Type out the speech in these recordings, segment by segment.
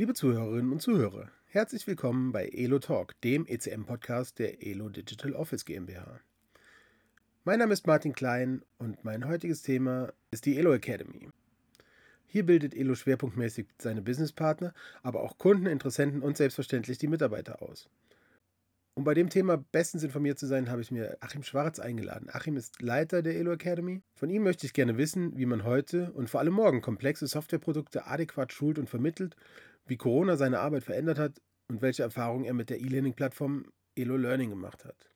Liebe Zuhörerinnen und Zuhörer, herzlich willkommen bei Elo Talk, dem ECM-Podcast der Elo Digital Office GmbH. Mein Name ist Martin Klein und mein heutiges Thema ist die Elo Academy. Hier bildet Elo schwerpunktmäßig seine Businesspartner, aber auch Kunden, Interessenten und selbstverständlich die Mitarbeiter aus. Um bei dem Thema bestens informiert zu sein, habe ich mir Achim Schwarz eingeladen. Achim ist Leiter der Elo Academy. Von ihm möchte ich gerne wissen, wie man heute und vor allem morgen komplexe Softwareprodukte adäquat schult und vermittelt wie Corona seine Arbeit verändert hat und welche Erfahrungen er mit der E-Learning-Plattform Elo Learning gemacht hat.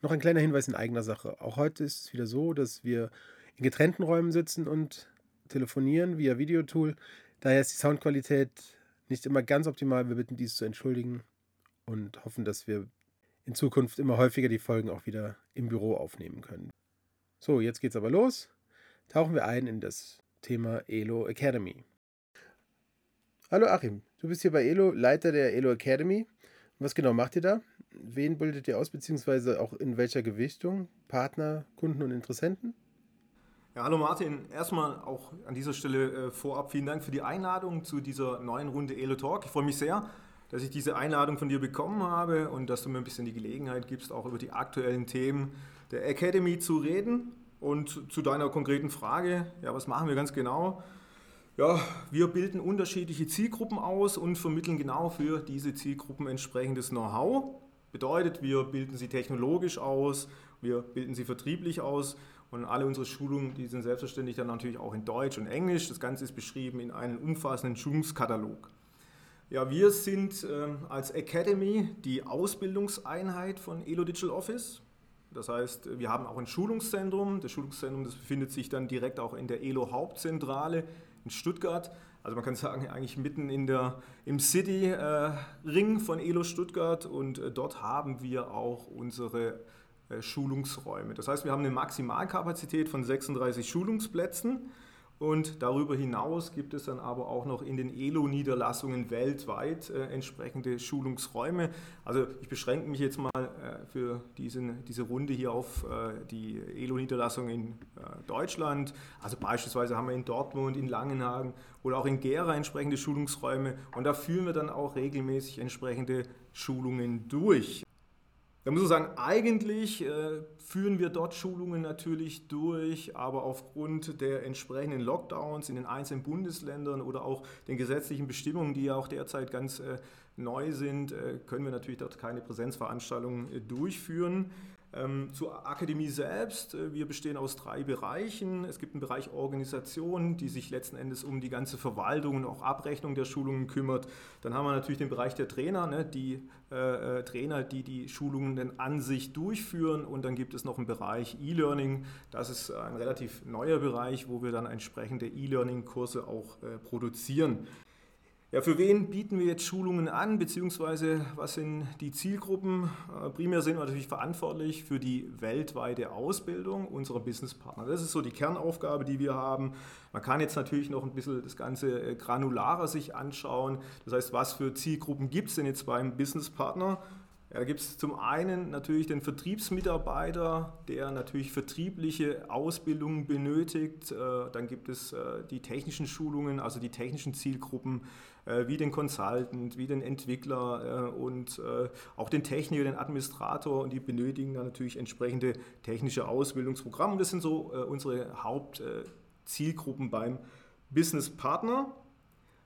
Noch ein kleiner Hinweis in eigener Sache. Auch heute ist es wieder so, dass wir in getrennten Räumen sitzen und telefonieren via Videotool. Daher ist die Soundqualität nicht immer ganz optimal. Wir bitten dies zu entschuldigen und hoffen, dass wir in Zukunft immer häufiger die Folgen auch wieder im Büro aufnehmen können. So, jetzt geht's aber los. Tauchen wir ein in das Thema Elo Academy. Hallo Achim, du bist hier bei Elo, Leiter der Elo Academy. Was genau macht ihr da? Wen bildet ihr aus, beziehungsweise auch in welcher Gewichtung? Partner, Kunden und Interessenten? Ja, hallo Martin. Erstmal auch an dieser Stelle äh, vorab vielen Dank für die Einladung zu dieser neuen Runde Elo Talk. Ich freue mich sehr, dass ich diese Einladung von dir bekommen habe und dass du mir ein bisschen die Gelegenheit gibst, auch über die aktuellen Themen der Academy zu reden. Und zu deiner konkreten Frage, ja, was machen wir ganz genau? Ja, wir bilden unterschiedliche Zielgruppen aus und vermitteln genau für diese Zielgruppen entsprechendes Know-how. Bedeutet, wir bilden sie technologisch aus, wir bilden sie vertrieblich aus und alle unsere Schulungen, die sind selbstverständlich dann natürlich auch in Deutsch und Englisch. Das Ganze ist beschrieben in einem umfassenden Schulungskatalog. Ja, wir sind äh, als Academy die Ausbildungseinheit von Elo Digital Office. Das heißt, wir haben auch ein Schulungszentrum. Das Schulungszentrum das befindet sich dann direkt auch in der Elo Hauptzentrale in Stuttgart. Also man kann sagen, eigentlich mitten in der, im City-Ring äh, von Elo Stuttgart und äh, dort haben wir auch unsere äh, Schulungsräume. Das heißt, wir haben eine Maximalkapazität von 36 Schulungsplätzen und darüber hinaus gibt es dann aber auch noch in den ELO-Niederlassungen weltweit äh, entsprechende Schulungsräume. Also ich beschränke mich jetzt mal äh, für diesen, diese Runde hier auf äh, die ELO-Niederlassung in äh, Deutschland. Also beispielsweise haben wir in Dortmund, in Langenhagen oder auch in Gera entsprechende Schulungsräume und da führen wir dann auch regelmäßig entsprechende Schulungen durch. Da muss man sagen, eigentlich äh, führen wir dort Schulungen natürlich durch, aber aufgrund der entsprechenden Lockdowns in den einzelnen Bundesländern oder auch den gesetzlichen Bestimmungen, die ja auch derzeit ganz äh, neu sind, äh, können wir natürlich dort keine Präsenzveranstaltungen äh, durchführen. Ähm, zur Akademie selbst, äh, wir bestehen aus drei Bereichen. Es gibt einen Bereich Organisation, die sich letzten Endes um die ganze Verwaltung und auch Abrechnung der Schulungen kümmert. Dann haben wir natürlich den Bereich der Trainer, ne, die äh, äh, Trainer, die die Schulungen dann an sich durchführen. Und dann gibt es noch einen Bereich E-Learning. Das ist ein relativ neuer Bereich, wo wir dann entsprechende E-Learning-Kurse auch äh, produzieren. Ja, für wen bieten wir jetzt Schulungen an, beziehungsweise was sind die Zielgruppen? Äh, primär sind wir natürlich verantwortlich für die weltweite Ausbildung unserer Businesspartner. Das ist so die Kernaufgabe, die wir haben. Man kann jetzt natürlich noch ein bisschen das Ganze äh, granularer sich anschauen. Das heißt, was für Zielgruppen gibt es denn jetzt beim Businesspartner? Ja, da gibt es zum einen natürlich den Vertriebsmitarbeiter, der natürlich vertriebliche Ausbildung benötigt. Äh, dann gibt es die technischen Schulungen, also die technischen Zielgruppen, wie den Consultant, wie den Entwickler und auch den Techniker, den Administrator. Und die benötigen dann natürlich entsprechende technische Ausbildungsprogramme. Das sind so unsere Hauptzielgruppen beim Business Partner.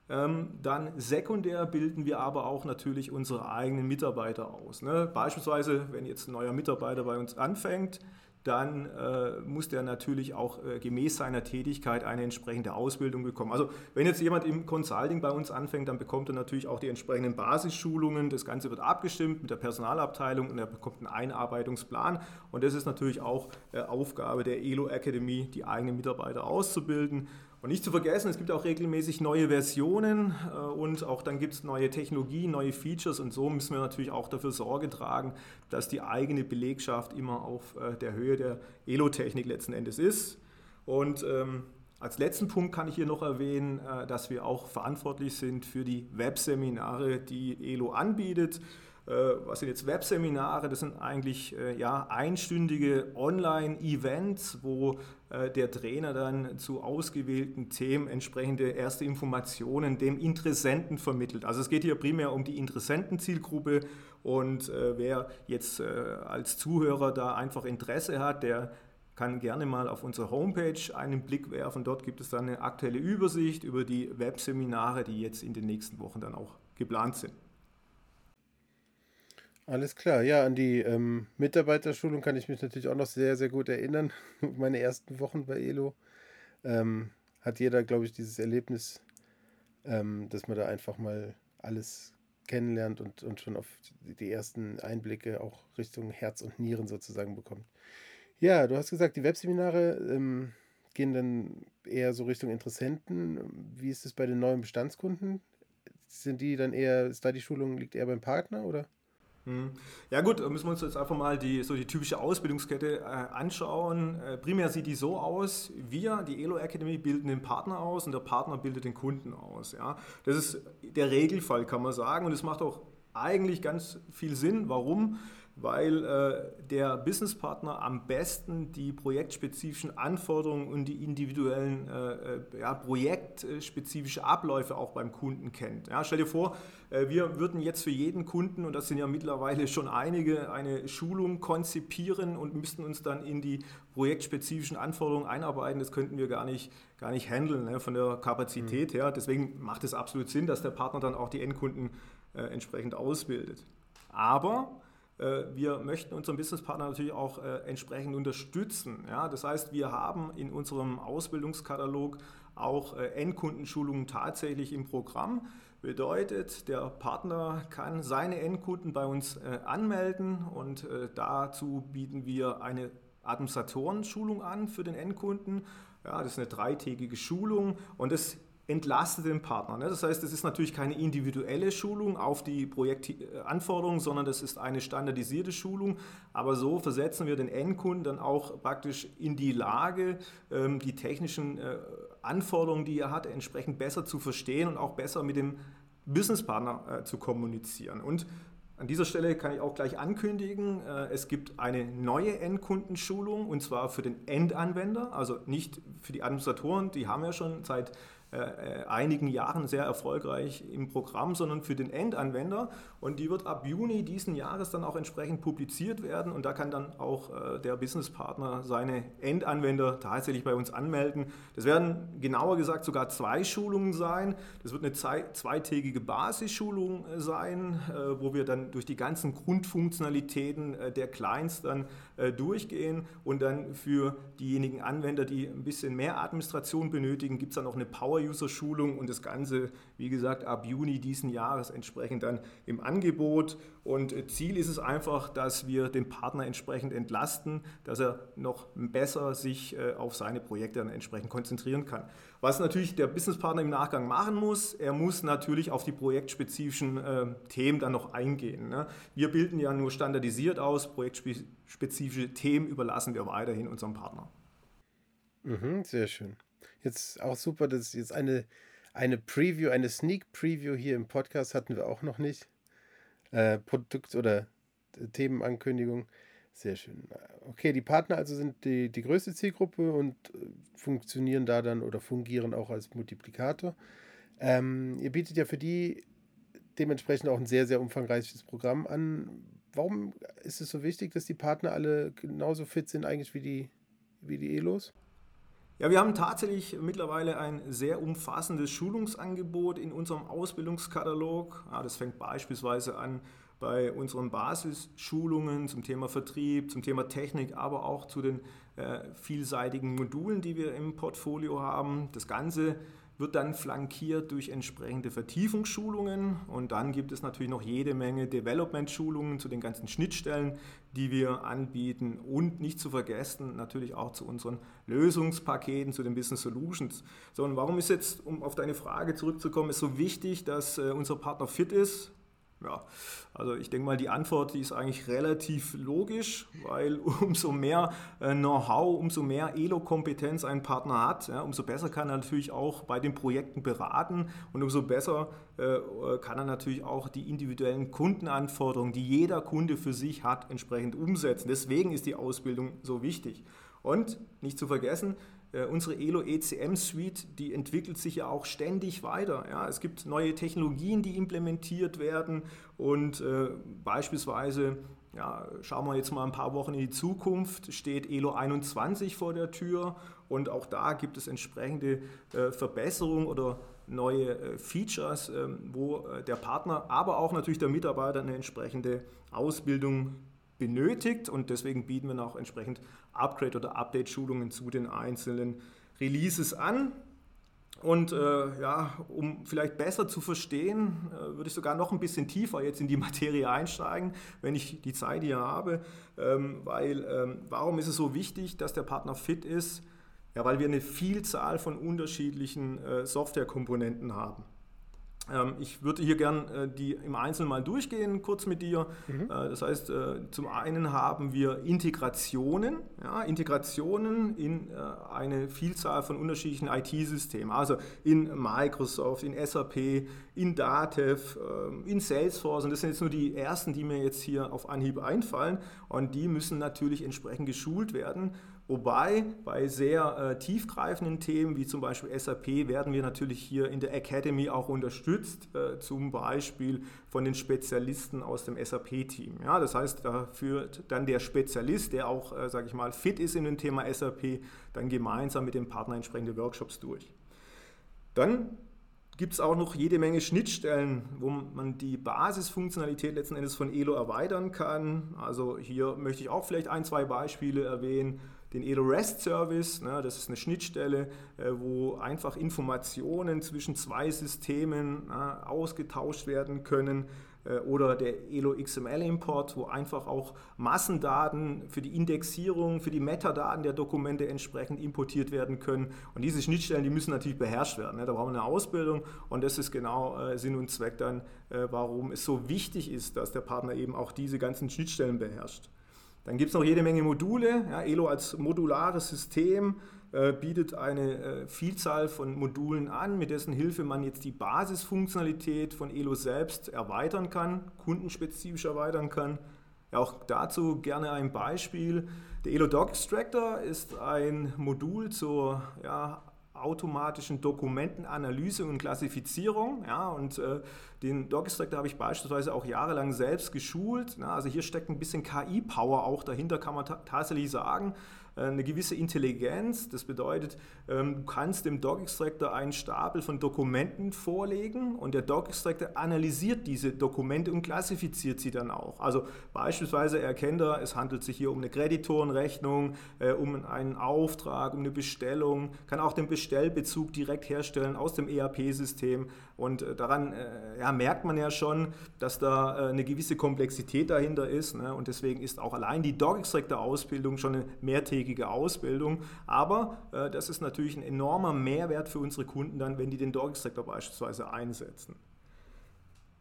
Ähm, dann sekundär bilden wir aber auch natürlich unsere eigenen Mitarbeiter aus. Ne? Beispielsweise, wenn jetzt ein neuer Mitarbeiter bei uns anfängt, dann äh, muss der natürlich auch äh, gemäß seiner Tätigkeit eine entsprechende Ausbildung bekommen. Also wenn jetzt jemand im Consulting bei uns anfängt, dann bekommt er natürlich auch die entsprechenden Basisschulungen. Das Ganze wird abgestimmt mit der Personalabteilung und er bekommt einen Einarbeitungsplan. Und das ist natürlich auch äh, Aufgabe der ELO Academy, die eigenen Mitarbeiter auszubilden. Und nicht zu vergessen, es gibt auch regelmäßig neue Versionen äh, und auch dann gibt es neue Technologien, neue Features und so müssen wir natürlich auch dafür Sorge tragen, dass die eigene Belegschaft immer auf äh, der Höhe der Elo-Technik letzten Endes ist. Und ähm, als letzten Punkt kann ich hier noch erwähnen, äh, dass wir auch verantwortlich sind für die Webseminare, die Elo anbietet. was sind jetzt Webseminare? Das sind eigentlich ja, einstündige Online-Events, wo der Trainer dann zu ausgewählten Themen entsprechende erste Informationen dem Interessenten vermittelt. Also es geht hier primär um die Interessentenzielgruppe und wer jetzt als Zuhörer da einfach Interesse hat, der kann gerne mal auf unsere Homepage einen Blick werfen. Dort gibt es dann eine aktuelle Übersicht über die Webseminare, die jetzt in den nächsten Wochen dann auch geplant sind. Alles klar, ja, an die ähm, Mitarbeiterschulung kann ich mich natürlich auch noch sehr, sehr gut erinnern. Meine ersten Wochen bei ELO ähm, hat jeder, glaube ich, dieses Erlebnis, ähm, dass man da einfach mal alles kennenlernt und, und schon auf die ersten Einblicke auch Richtung Herz und Nieren sozusagen bekommt. Ja, du hast gesagt, die Webseminare ähm, gehen dann eher so Richtung Interessenten. Wie ist es bei den neuen Bestandskunden? Sind die dann eher, ist da die Schulung, liegt eher beim Partner oder? Hm. Ja gut, müssen wir uns jetzt einfach mal die, so die typische Ausbildungskette äh, anschauen. Äh, primär sieht die so aus, wir, die Elo Academy, bilden den Partner aus und der Partner bildet den Kunden aus. Ja? Das ist der Regelfall, kann man sagen. Und es macht auch eigentlich ganz viel Sinn. Warum? Weil äh, der Businesspartner am besten die projektspezifischen Anforderungen und die individuellen äh, äh ja, projektspezifische Abläufe auch beim Kunden kennt. Ja, stell dir vor, äh, wir würden jetzt für jeden Kunden, und das sind ja mittlerweile schon einige, eine Schulung konzipieren und müssten uns dann in die projektspezifischen Anforderungen einarbeiten. Das könnten wir gar nicht, gar nicht handeln ne, von der Kapazität mhm. her. Deswegen macht es absolut Sinn, dass der Partner dann auch die Endkunden äh, entsprechend ausbildet. Aber wir möchten unseren Businesspartner natürlich auch äh, entsprechend unterstützen. Ja? Das heißt, wir haben in unserem Ausbildungskatalog auch äh, Endkundenschulungen tatsächlich im Programm. Bedeutet, der Partner kann seine Endkunden bei uns anmelden und dazu bieten wir eine Administratorenschulung an für den Endkunden. Ja, das ist eine dreitägige Schulung und das entlastet den Partner. Ne? Das heißt, es ist natürlich keine individuelle Schulung auf die Projektanforderungen, sondern das ist eine standardisierte Schulung. Aber so versetzen wir den Endkunden dann auch praktisch in die Lage, ähm, die technischen äh, Anforderungen, die er hat, entsprechend besser zu verstehen und auch besser mit dem Businesspartner äh, zu kommunizieren. Und an dieser Stelle kann ich auch gleich ankündigen, äh, es gibt eine neue Endkundenschulung und zwar für den Endanwender, also nicht für die Administratoren, die haben wir schon seit äh, äh, einigen Jahren sehr erfolgreich im Programm, sondern für den Endanwender. Und die wird ab Juni diesen Jahres dann auch entsprechend publiziert werden. Und da kann dann auch äh, der Businesspartner seine Endanwender tatsächlich bei uns anmelden. Das werden genauer gesagt sogar zwei Schulungen sein. Das wird eine zweitägige Basisschulung sein, wo wir dann durch die ganzen Grundfunktionalitäten der Clients dann durchgehen. Und dann für diejenigen Anwender, die ein bisschen mehr Administration benötigen, gibt es dann auch eine Power Power-User-Schulung und das Ganze, wie gesagt, ab Juni diesen Jahres entsprechend dann im Angebot. Und Ziel ist es einfach, dass wir den Partner entsprechend entlasten, dass er noch besser sich äh, auf seine Projekte dann entsprechend konzentrieren kann. Was natürlich der Businesspartner im Nachgang machen muss, er muss natürlich auf die projektspezifischen äh, Themen dann noch eingehen. Ne? Wir bilden ja nur standardisiert aus, projektspezifische Themen überlassen wir weiterhin unserem Partner. Mhm, sehr schön. Jetzt auch super, dass jetzt eine, eine Preview, eine Sneak Preview hier im Podcast hatten wir auch noch nicht. Äh, Produkt- oder äh, Themenankündigung. Sehr schön. Okay, die Partner also sind die, die größte Zielgruppe und äh, funktionieren da dann oder fungieren auch als Multiplikator. Ähm, ihr bietet ja für die dementsprechend auch ein sehr, sehr umfangreiches Programm an. Warum ist es so wichtig, dass die Partner alle genauso fit sind eigentlich wie die, wie die ELOs? Ja, wir haben tatsächlich mittlerweile ein sehr umfassendes Schulungsangebot in unserem Ausbildungskatalog. Ja, das fängt beispielsweise an bei unseren Basisschulungen zum Thema Vertrieb, zum Thema Technik, aber auch zu den äh, vielseitigen Modulen, die wir im Portfolio haben. Das Ganze wird dann flankiert durch entsprechende Vertiefungsschulungen und dann gibt es natürlich noch jede Menge Development-Schulungen zu den ganzen Schnittstellen, die wir anbieten und nicht zu vergessen natürlich auch zu unseren Lösungspaketen, zu den Business Solutions. So, und warum ist jetzt, um auf deine Frage zurückzukommen, ist so wichtig, dass äh, unser Partner fit ist? Ja, also ich denke mal, die Antwort, die ist eigentlich relativ logisch, weil umso mehr äh, Know-how, umso mehr Elo-Kompetenz ein Partner hat, ja, umso besser kann er natürlich auch bei den Projekten beraten und umso besser äh, kann er natürlich auch die individuellen Kundenanforderungen, die jeder Kunde für sich hat, entsprechend umsetzen. Deswegen ist die Ausbildung so wichtig. Und nicht zu vergessen, äh, unsere Elo ECM Suite, die entwickelt sich ja auch ständig weiter. Ja, es gibt neue Technologien, die implementiert werden und äh, beispielsweise ja, schauen wir jetzt mal ein paar Wochen in die Zukunft, steht Elo 21 vor der Tür und auch da gibt es entsprechende äh, Verbesserungen oder neue äh, Features, ähm, wo äh, der Partner, aber auch natürlich der Mitarbeiter eine entsprechende Ausbildung benötigt und deswegen bieten wir auch entsprechend Upgrade- oder Update-Schulungen zu den einzelnen Releases an. Und äh, ja, um vielleicht besser zu verstehen, äh, würde ich sogar noch ein bisschen tiefer jetzt in die Materie einsteigen, wenn ich die Zeit hier habe. Ähm, weil ähm, warum ist es so wichtig, dass der Partner fit ist? Ja, weil wir eine Vielzahl von unterschiedlichen äh, Softwarekomponenten haben. Ähm, ich würde hier gern äh, die im Einzelnen mal durchgehen, kurz mit dir. Mhm. Äh, das heißt, äh, zum einen haben wir Integrationen, ja, Integrationen in eine Vielzahl von unterschiedlichen IT-Systemen, also in Microsoft, in SAP, in Datev, in Salesforce. Und das sind jetzt nur die ersten, die mir jetzt hier auf Anhieb einfallen. Und die müssen natürlich entsprechend geschult werden. Wobei bei sehr äh, tiefgreifenden Themen wie zum Beispiel SAP werden wir natürlich hier in der Academy auch unterstützt, äh, zum Beispiel von den Spezialisten aus dem SAP-Team. Ja, das heißt, da führt dann der Spezialist, der auch, äh, sage ich mal, fit ist in dem Thema SAP, dann gemeinsam mit dem Partner entsprechende Workshops durch. Dann gibt es auch noch jede Menge Schnittstellen, wo man die Basisfunktionalität letzten Endes von Elo erweitern kann. Also hier möchte ich auch vielleicht ein, zwei Beispiele erwähnen den Edo REST Service. Ne, das ist eine Schnittstelle, äh, wo einfach Informationen zwischen zwei Systemen ne, ausgetauscht werden können. Äh, oder der Elo XML Import, wo einfach auch Massendaten für die Indexierung, für die Metadaten der Dokumente entsprechend importiert werden können. Und diese Schnittstellen, die müssen natürlich beherrscht werden. Ne? Da brauchen wir eine Ausbildung und das ist genau äh, Sinn und Zweck dann, warum es so wichtig ist, dass der Partner eben auch diese ganzen Schnittstellen beherrscht. Dann gibt es noch jede Menge Module. Ja, Elo als modulares System äh, bietet eine äh, Vielzahl von Modulen an, mit dessen Hilfe man jetzt die Basisfunktionalität von Elo selbst erweitern kann, kundenspezifisch erweitern kann. Ja, auch dazu gerne ein Beispiel. Der Elo Doc Extractor ist ein Modul zur ja, automatischen Dokumentenanalyse und Klassifizierung. Ja, und äh, den Doc-Extractor habe ich beispielsweise auch jahrelang selbst geschult. Na, also hier steckt ein bisschen KI-Power auch dahinter, kann man tatsächlich sagen. Äh, eine gewisse Intelligenz. Das bedeutet, ähm, du kannst dem Doc-Extractor einen Stapel von Dokumenten vorlegen und der Doc-Extractor analysiert diese Dokumente und klassifiziert sie dann auch. Also beispielsweise erkennt er, es handelt sich hier um eine Kreditorenrechnung, äh, um einen Auftrag, um eine Bestellung, kann auch den Bestellbezug direkt herstellen aus dem ERP-System und äh, daran ja, merkt man ja schon, dass da eine gewisse Komplexität dahinter ist ne? und deswegen ist auch allein die Doc-Extractor-Ausbildung schon eine mehrtägige mehrtägige Ausbildung. Aber äh, das ist natürlich ein enormer Mehrwert für unsere Kunden dann, wenn die den Dog-Extractor beispielsweise einsetzen.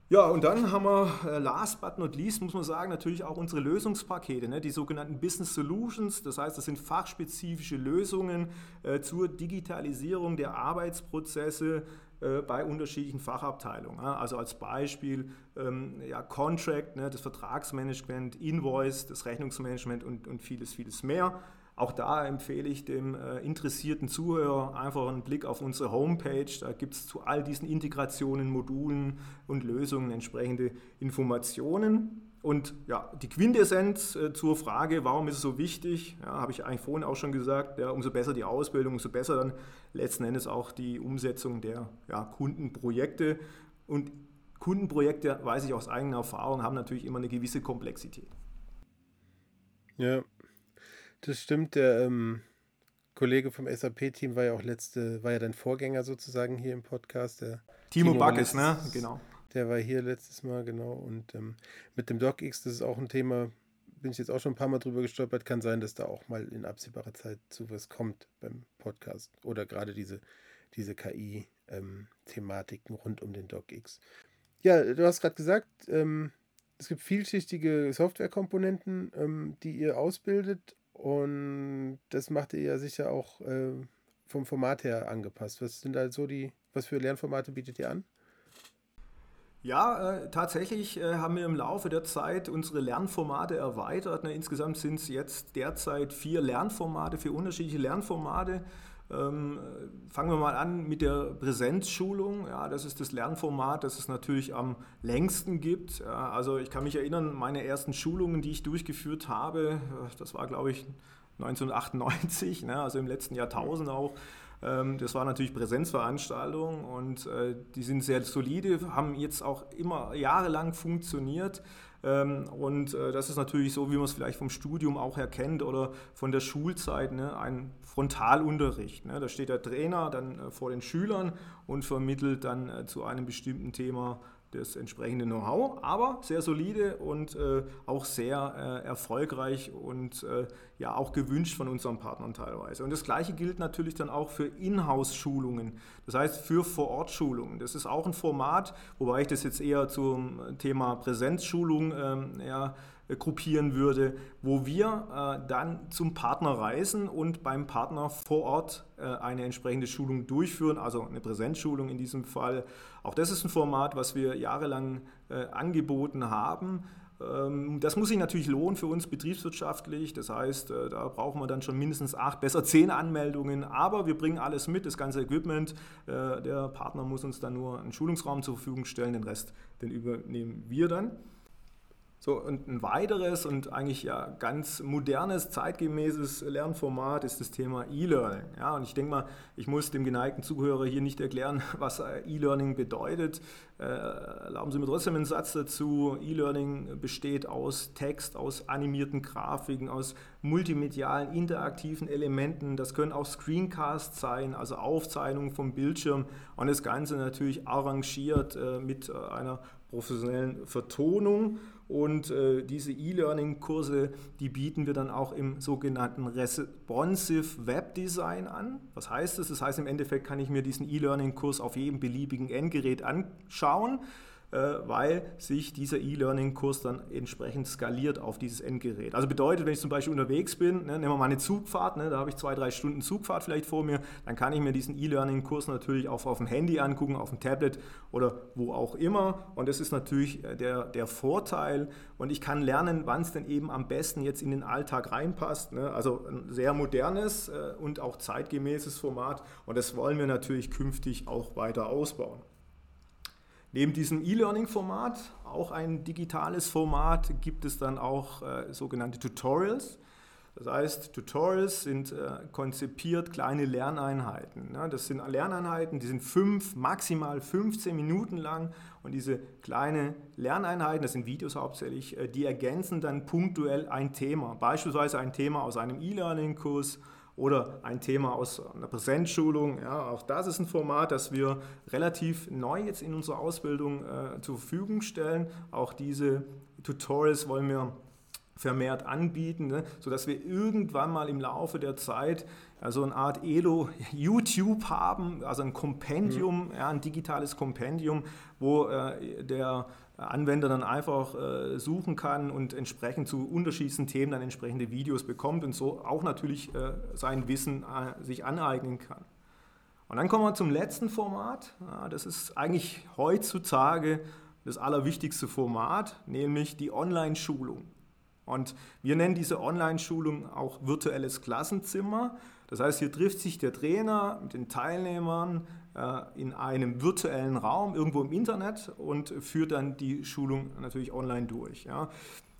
Ja, und dann haben wir, äh, last but not least, muss man sagen, natürlich auch unsere Lösungspakete, ne, die sogenannten Business Solutions. Das heißt, das sind fachspezifische Lösungen äh, zur Digitalisierung der Arbeitsprozesse äh, bei unterschiedlichen Fachabteilungen. Also als Beispiel ähm, ja, Contract, ne, das Vertragsmanagement, Invoice, das Rechnungsmanagement und, und vieles, vieles mehr. Auch da empfehle ich dem äh, interessierten Zuhörer einfach einen Blick auf unsere Homepage. Da gibt es zu all diesen Integrationen, Modulen und Lösungen entsprechende Informationen. Und ja, die Quintessenz äh, zur Frage, warum ist es so wichtig, ja, habe ich eigentlich vorhin auch schon gesagt, ja, umso besser die Ausbildung, umso besser dann letzten Endes auch die Umsetzung der ja, Kundenprojekte. Und Kundenprojekte, weiß ich aus eigener Erfahrung, haben natürlich immer eine gewisse Komplexität. Ja, das stimmt. Der ähm, Kollege vom SAP-Team war ja auch letzte, war ja dein Vorgänger sozusagen hier im Podcast. Der Timo, Timo Backes, ne? Genau. Der war hier letztes Mal, genau. Und ähm, mit dem DocX, das ist auch ein Thema, bin ich jetzt auch schon ein paar Mal drüber gestolpert. Kann sein, dass da auch mal in absehbarer Zeit zu was kommt beim Podcast. Oder gerade diese, diese KI-Thematiken ähm, rund um den DocX. Ja, du hast gerade gesagt, ähm, es gibt vielschichtige Softwarekomponenten, ähm, die ihr ausbildet und das macht ihr ja sicher auch äh, vom Format her angepasst. Was sind da so die, was für Lernformate bietet ihr an? Ja, äh, tatsächlich äh, haben wir im Laufe der Zeit unsere Lernformate erweitert. Ne, insgesamt sind es jetzt derzeit vier Lernformate, vier unterschiedliche Lernformate. Ähm, fangen wir mal an mit der Präsenzschulung. Ja, das ist das Lernformat, das es natürlich am längsten gibt. Ja, also ich kann mich erinnern, meine ersten Schulungen, die ich durchgeführt habe, äh, das war glaube ich 1998, ne, also im letzten Jahrtausend auch. Ähm, das war natürlich Präsenzveranstaltungen und äh, die sind sehr solide, haben jetzt auch immer jahrelang funktioniert. Ähm, und äh, das ist natürlich so, wie man es vielleicht vom Studium auch erkennt oder von der Schulzeit, ne? ein Frontalunterricht. Ne? Da steht der Trainer dann äh, vor den Schülern und vermittelt dann zu einem bestimmten Thema das entsprechende Know-how, aber sehr solide und äh, auch sehr äh, erfolgreich und äh, ja auch gewünscht von unseren Partnern teilweise. Und das gleiche gilt natürlich dann auch für Inhouse-Schulungen, das heißt für Vor-Ort-Schulungen. Das ist auch ein Format, wobei ich das jetzt eher zum Thema Präsenzschulung ähm, ja, gruppieren würde, wo wir äh, dann zum Partner reisen und beim Partner vor Ort äh, eine entsprechende Schulung durchführen, also eine Präsenzschulung in diesem Fall. Auch das ist ein Format, was wir jahrelang äh, angeboten haben. Ähm, das muss sich natürlich lohnen für uns betriebswirtschaftlich. Das heißt, äh, da brauchen wir dann schon mindestens acht, besser zehn Anmeldungen. Aber wir bringen alles mit, das ganze Equipment. Äh, der Partner muss uns dann nur einen Schulungsraum zur Verfügung stellen, den Rest, den übernehmen wir dann. So, und ein weiteres und eigentlich ja ganz modernes, zeitgemäßes Lernformat ist das Thema E-Learning. Ja, und ich denke mal, ich muss dem geneigten Zuhörer hier nicht erklären, was E-Learning bedeutet. Äh, erlauben Sie mir trotzdem einen Satz dazu. E-Learning besteht aus Text, aus animierten Grafiken, aus multimedialen, interaktiven Elementen. Das können auch Screencasts sein, also Aufzeichnungen vom Bildschirm und das Ganze natürlich arrangiert äh, mit äh, einer professionellen Vertonung. Und äh, diese E-Learning-Kurse, die bieten wir dann auch im sogenannten Responsive Web Design an. Was heißt das? Das heißt, im Endeffekt kann ich mir diesen E-Learning-Kurs auf jedem beliebigen Endgerät anschauen. Äh, weil sich dieser E-Learning-Kurs dann entsprechend skaliert auf dieses Endgerät. Also bedeutet, wenn ich zum Beispiel unterwegs bin, ne, nehmen wir mal eine Zugfahrt, ne, da habe ich zwei, drei Stunden Zugfahrt vielleicht vor mir, dann kann ich mir diesen E-Learning-Kurs natürlich auch auf dem Handy angucken, auf dem Tablet oder wo auch immer. Und das ist natürlich äh, der, der Vorteil. Und ich kann lernen, wann es denn eben am besten jetzt in den Alltag reinpasst. Ne? Also ein sehr modernes äh, und auch zeitgemäßes Format. Und das wollen wir natürlich künftig auch weiter ausbauen. Neben diesem E-Learning-Format, auch ein digitales Format, gibt es dann auch äh, sogenannte Tutorials. Das heißt, Tutorials sind äh, konzipiert kleine Lerneinheiten. Ne? Das sind Lerneinheiten, die sind fünf, maximal 15 Minuten lang und diese kleinen Lerneinheiten, das sind Videos hauptsächlich, äh, die ergänzen dann punktuell ein Thema. Beispielsweise ein Thema aus einem E-Learning-Kurs oder ein Thema aus einer Präsenzschulung. Ja, auch das ist ein Format, das wir relativ neu jetzt in unserer Ausbildung äh, zur Verfügung stellen. Auch diese Tutorials wollen wir vermehrt anbieten, ne, sodass wir irgendwann mal im Laufe der Zeit also eine Art Elo YouTube haben, also ein Kompendium, mhm. ja, ein digitales Kompendium, wo äh, der Anwender dann einfach äh, suchen kann und entsprechend zu unterschiedlichen Themen dann entsprechende Videos bekommt und so auch natürlich äh, sein Wissen äh, sich aneignen kann. Und dann kommen wir zum letzten Format. Das ist eigentlich heutzutage das allerwichtigste Format, nämlich die Online-Schulung. Und wir nennen diese Online-Schulung auch virtuelles Klassenzimmer. Das heißt, hier trifft sich der Trainer mit den Teilnehmern in einem virtuellen Raum irgendwo im Internet und führt dann die Schulung natürlich online durch. Ja.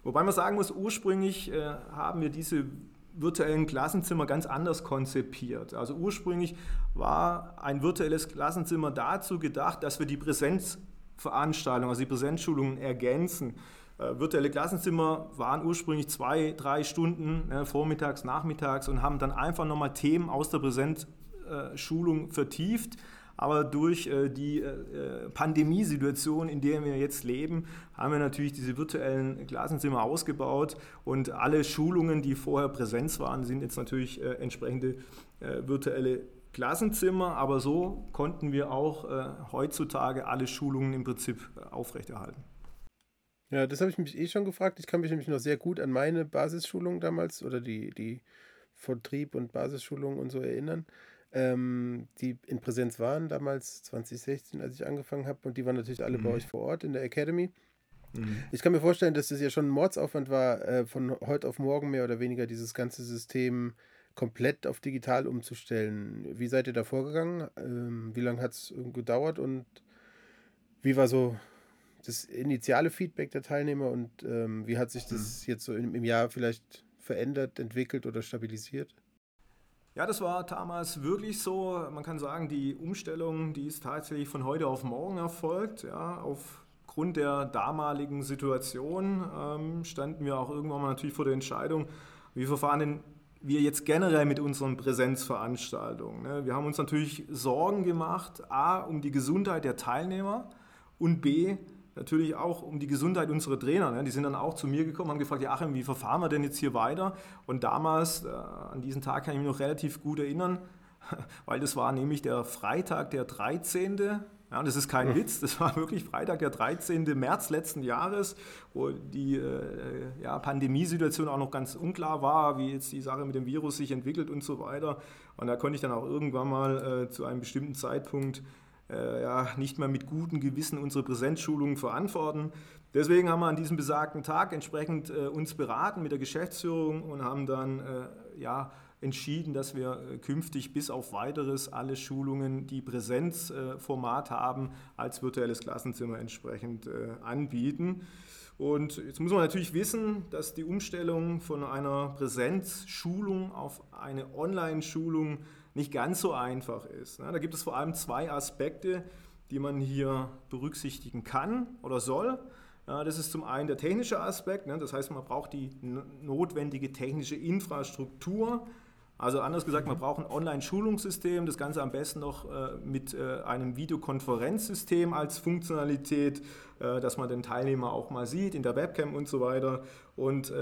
Wobei man sagen muss, ursprünglich äh, haben wir diese virtuellen Klassenzimmer ganz anders konzipiert. Also ursprünglich war ein virtuelles Klassenzimmer dazu gedacht, dass wir die Präsenzveranstaltung, also die Präsenzschulungen ergänzen. Äh, virtuelle Klassenzimmer waren ursprünglich zwei, drei Stunden äh, vormittags, nachmittags und haben dann einfach nochmal Themen aus der Präsenzschulung vertieft. Aber durch äh, die äh, Pandemiesituation, in der wir jetzt leben, haben wir natürlich diese virtuellen Klassenzimmer ausgebaut und alle Schulungen, die vorher Präsenz waren, sind jetzt natürlich äh, entsprechende äh, virtuelle Klassenzimmer, aber so konnten wir auch äh, heutzutage alle Schulungen im Prinzip äh, aufrechterhalten. Ja, das habe ich mich eh schon gefragt. Ich kann mich nämlich noch sehr gut an meine Basisschulung damals oder die, die Vertrieb- und Basisschulung und so erinnern, ähm, die in Präsenz waren damals 2016, als ich angefangen habe. Und die waren natürlich alle mhm. bei euch vor Ort in der Academy. Mhm. Ich kann mir vorstellen, dass das ja schon ein Mordsaufwand war, äh, von heute auf morgen mehr oder weniger dieses ganze System komplett auf digital umzustellen. Wie seid ihr da vorgegangen? Ähm, wie lange hat es gedauert und wie war so das initiale Feedback der Teilnehmer und ähm, wie hat sich das mhm. jetzt so im, im Jahr vielleicht verändert, entwickelt oder stabilisiert? Ja, das war damals wirklich so. Man kann sagen, die Umstellung, die ist tatsächlich von heute auf morgen erfolgt. Ja, aufgrund der damaligen Situation ähm, standen wir auch irgendwann mal natürlich vor der Entscheidung, wie verfahren denn wir jetzt generell mit unseren Präsenzveranstaltungen. Ne? Wir haben uns natürlich Sorgen gemacht, a, um die Gesundheit der Teilnehmer und b, natürlich auch um die Gesundheit unserer Trainer. Ne? Die sind dann auch zu mir gekommen, haben gefragt, ja Achim, wie verfahren wir denn jetzt hier weiter? Und damals, äh, an diesen Tag kann ich mich noch relativ gut erinnern, weil das war nämlich der Freitag, der 13. Ja, und das ist kein Witz, das war wirklich Freitag, der 13. März letzten Jahres, wo die äh, ja, Pandemiesituation auch noch ganz unklar war, wie jetzt die Sache mit dem Virus sich entwickelt und so weiter. Und da konnte ich dann auch irgendwann mal äh, zu einem bestimmten Zeitpunkt äh, ja, nicht mehr mit gutem Gewissen unsere Präsenzschulungen verantworten. Deswegen haben wir an diesem besagten Tag entsprechend äh, uns beraten mit der Geschäftsführung und haben dann äh, ja, entschieden, dass wir äh, künftig bis auf weiteres alle Schulungen, die Präsenzformat haben, als virtuelles Klassenzimmer entsprechend äh, anbieten. Und jetzt muss man natürlich wissen, dass die Umstellung von einer Präsenzschulung auf eine Online-Schulung nicht ganz so einfach ist. Da gibt es vor allem zwei Aspekte, die man hier berücksichtigen kann oder soll. Das ist zum einen der technische Aspekt, ne? das heißt, man braucht die notwendige technische Infrastruktur, also anders gesagt, man braucht ein Online-Schulungssystem, das Ganze am besten noch äh, mit äh, einem Videokonferenzsystem als Funktionalität, äh, dass man den Teilnehmer auch mal sieht in der Webcam und so weiter. Und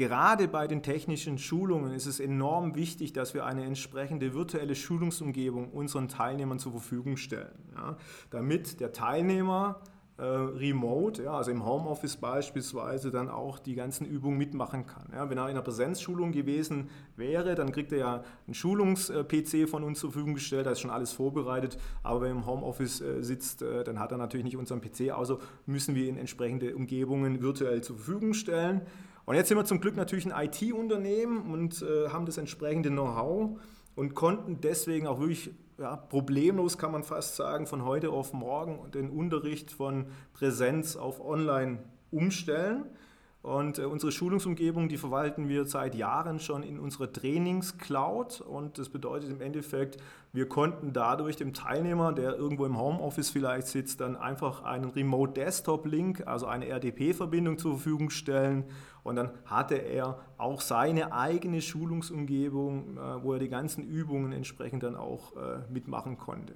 gerade bei den technischen Schulungen ist es enorm wichtig, dass wir eine entsprechende virtuelle Schulungsumgebung unseren Teilnehmern zur Verfügung stellen, ja, damit der Teilnehmer äh, remote, ja, also im Homeoffice beispielsweise, dann auch die ganzen Übungen mitmachen kann. Ja, wenn er in einer Präsenzschulung gewesen wäre, dann kriegt er ja einen Schulungs-PC von uns zur Verfügung gestellt, da ist schon alles vorbereitet, aber wenn er im Homeoffice äh, sitzt, äh, dann hat er natürlich nicht unseren PC, also müssen wir ihn entsprechende Umgebungen virtuell zur Verfügung stellen. Und jetzt sind wir zum Glück natürlich ein IT-Unternehmen und äh, haben das entsprechende Know-how und konnten deswegen auch wirklich ja, problemlos, kann man fast sagen, von heute auf morgen den Unterricht von Präsenz auf Online umstellen. Und äh, unsere Schulungsumgebung, die verwalten wir seit Jahren schon in unserer Trainingscloud. Und das bedeutet im Endeffekt, wir konnten dadurch dem Teilnehmer, der irgendwo im Homeoffice vielleicht sitzt, dann einfach einen Remote Desktop Link, also eine RDP-Verbindung zur Verfügung stellen. Und dann hatte er auch seine eigene Schulungsumgebung, äh, wo er die ganzen Übungen entsprechend dann auch äh, mitmachen konnte.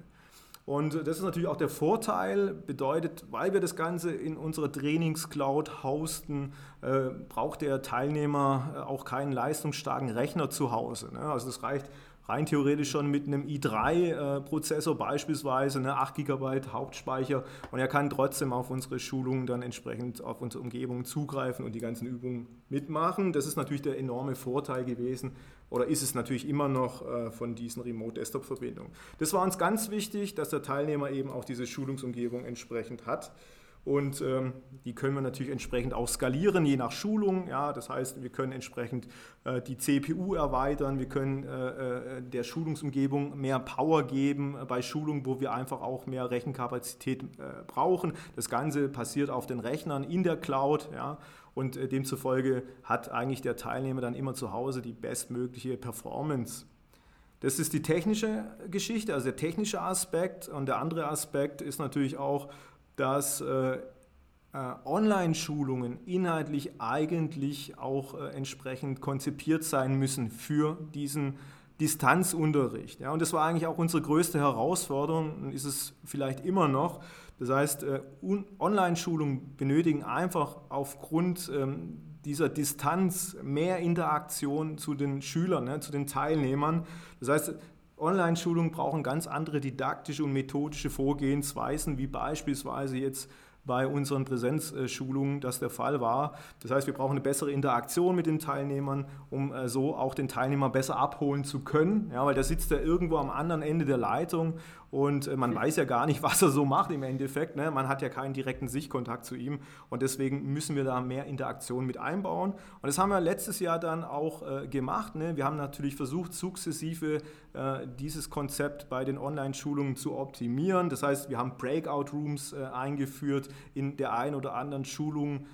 Und das ist natürlich auch der Vorteil, bedeutet, weil wir das Ganze in unserer Trainingscloud hosten, äh, braucht der Teilnehmer äh, auch keinen leistungsstarken Rechner zu Hause. Ne? Also das reicht rein theoretisch schon mit einem i3-Prozessor beispielsweise, ne, 8 GB Hauptspeicher und er kann trotzdem auf unsere Schulungen dann entsprechend auf unsere Umgebung zugreifen und die ganzen Übungen mitmachen. Das ist natürlich der enorme Vorteil gewesen oder ist es natürlich immer noch äh, von diesen Remote-Desktop-Verbindungen. Das war uns ganz wichtig, dass der Teilnehmer eben auch diese Schulungsumgebung entsprechend hat. Und ähm, die können wir natürlich entsprechend auch skalieren, je nach Schulung. Ja, das heißt, wir können entsprechend äh, die CPU erweitern, wir können äh, äh, der Schulungsumgebung mehr Power geben äh, bei Schulungen, wo wir einfach auch mehr Rechenkapazität äh, brauchen. Das Ganze passiert auf den Rechnern in der Cloud. Ja, und äh, demzufolge hat eigentlich der Teilnehmer dann immer zu Hause die bestmögliche Performance. Das ist die technische Geschichte, also der technische Aspekt. Und der andere Aspekt ist natürlich auch, dass äh, äh, Online-Schulungen inhaltlich eigentlich auch äh, entsprechend konzipiert sein müssen für diesen Distanzunterricht. Ja, und das war eigentlich auch unsere größte Herausforderung und ist es vielleicht immer noch. Das heißt, äh, Online-Schulungen benötigen einfach aufgrund ähm, dieser Distanz mehr Interaktion zu den Schülern, ne, zu den Teilnehmern. Das heißt, Online-Schulungen brauchen ganz andere didaktische und methodische Vorgehensweisen, wie beispielsweise jetzt bei unseren Präsenzschulungen das der Fall war. Das heißt, wir brauchen eine bessere Interaktion mit den Teilnehmern, um äh, so auch den Teilnehmer besser abholen zu können, ja, weil der sitzt ja irgendwo am anderen Ende der Leitung und äh, man weiß ja gar nicht, was er so macht im Endeffekt. Ne? Man hat ja keinen direkten Sichtkontakt zu ihm und deswegen müssen wir da mehr Interaktion mit einbauen. Und das haben wir letztes Jahr dann auch äh, gemacht. Ne? Wir haben natürlich versucht, sukzessive äh, dieses Konzept bei den Online-Schulungen zu optimieren. Das heißt, wir haben Breakout-Rooms äh, eingeführt in der einen oder anderen Schulung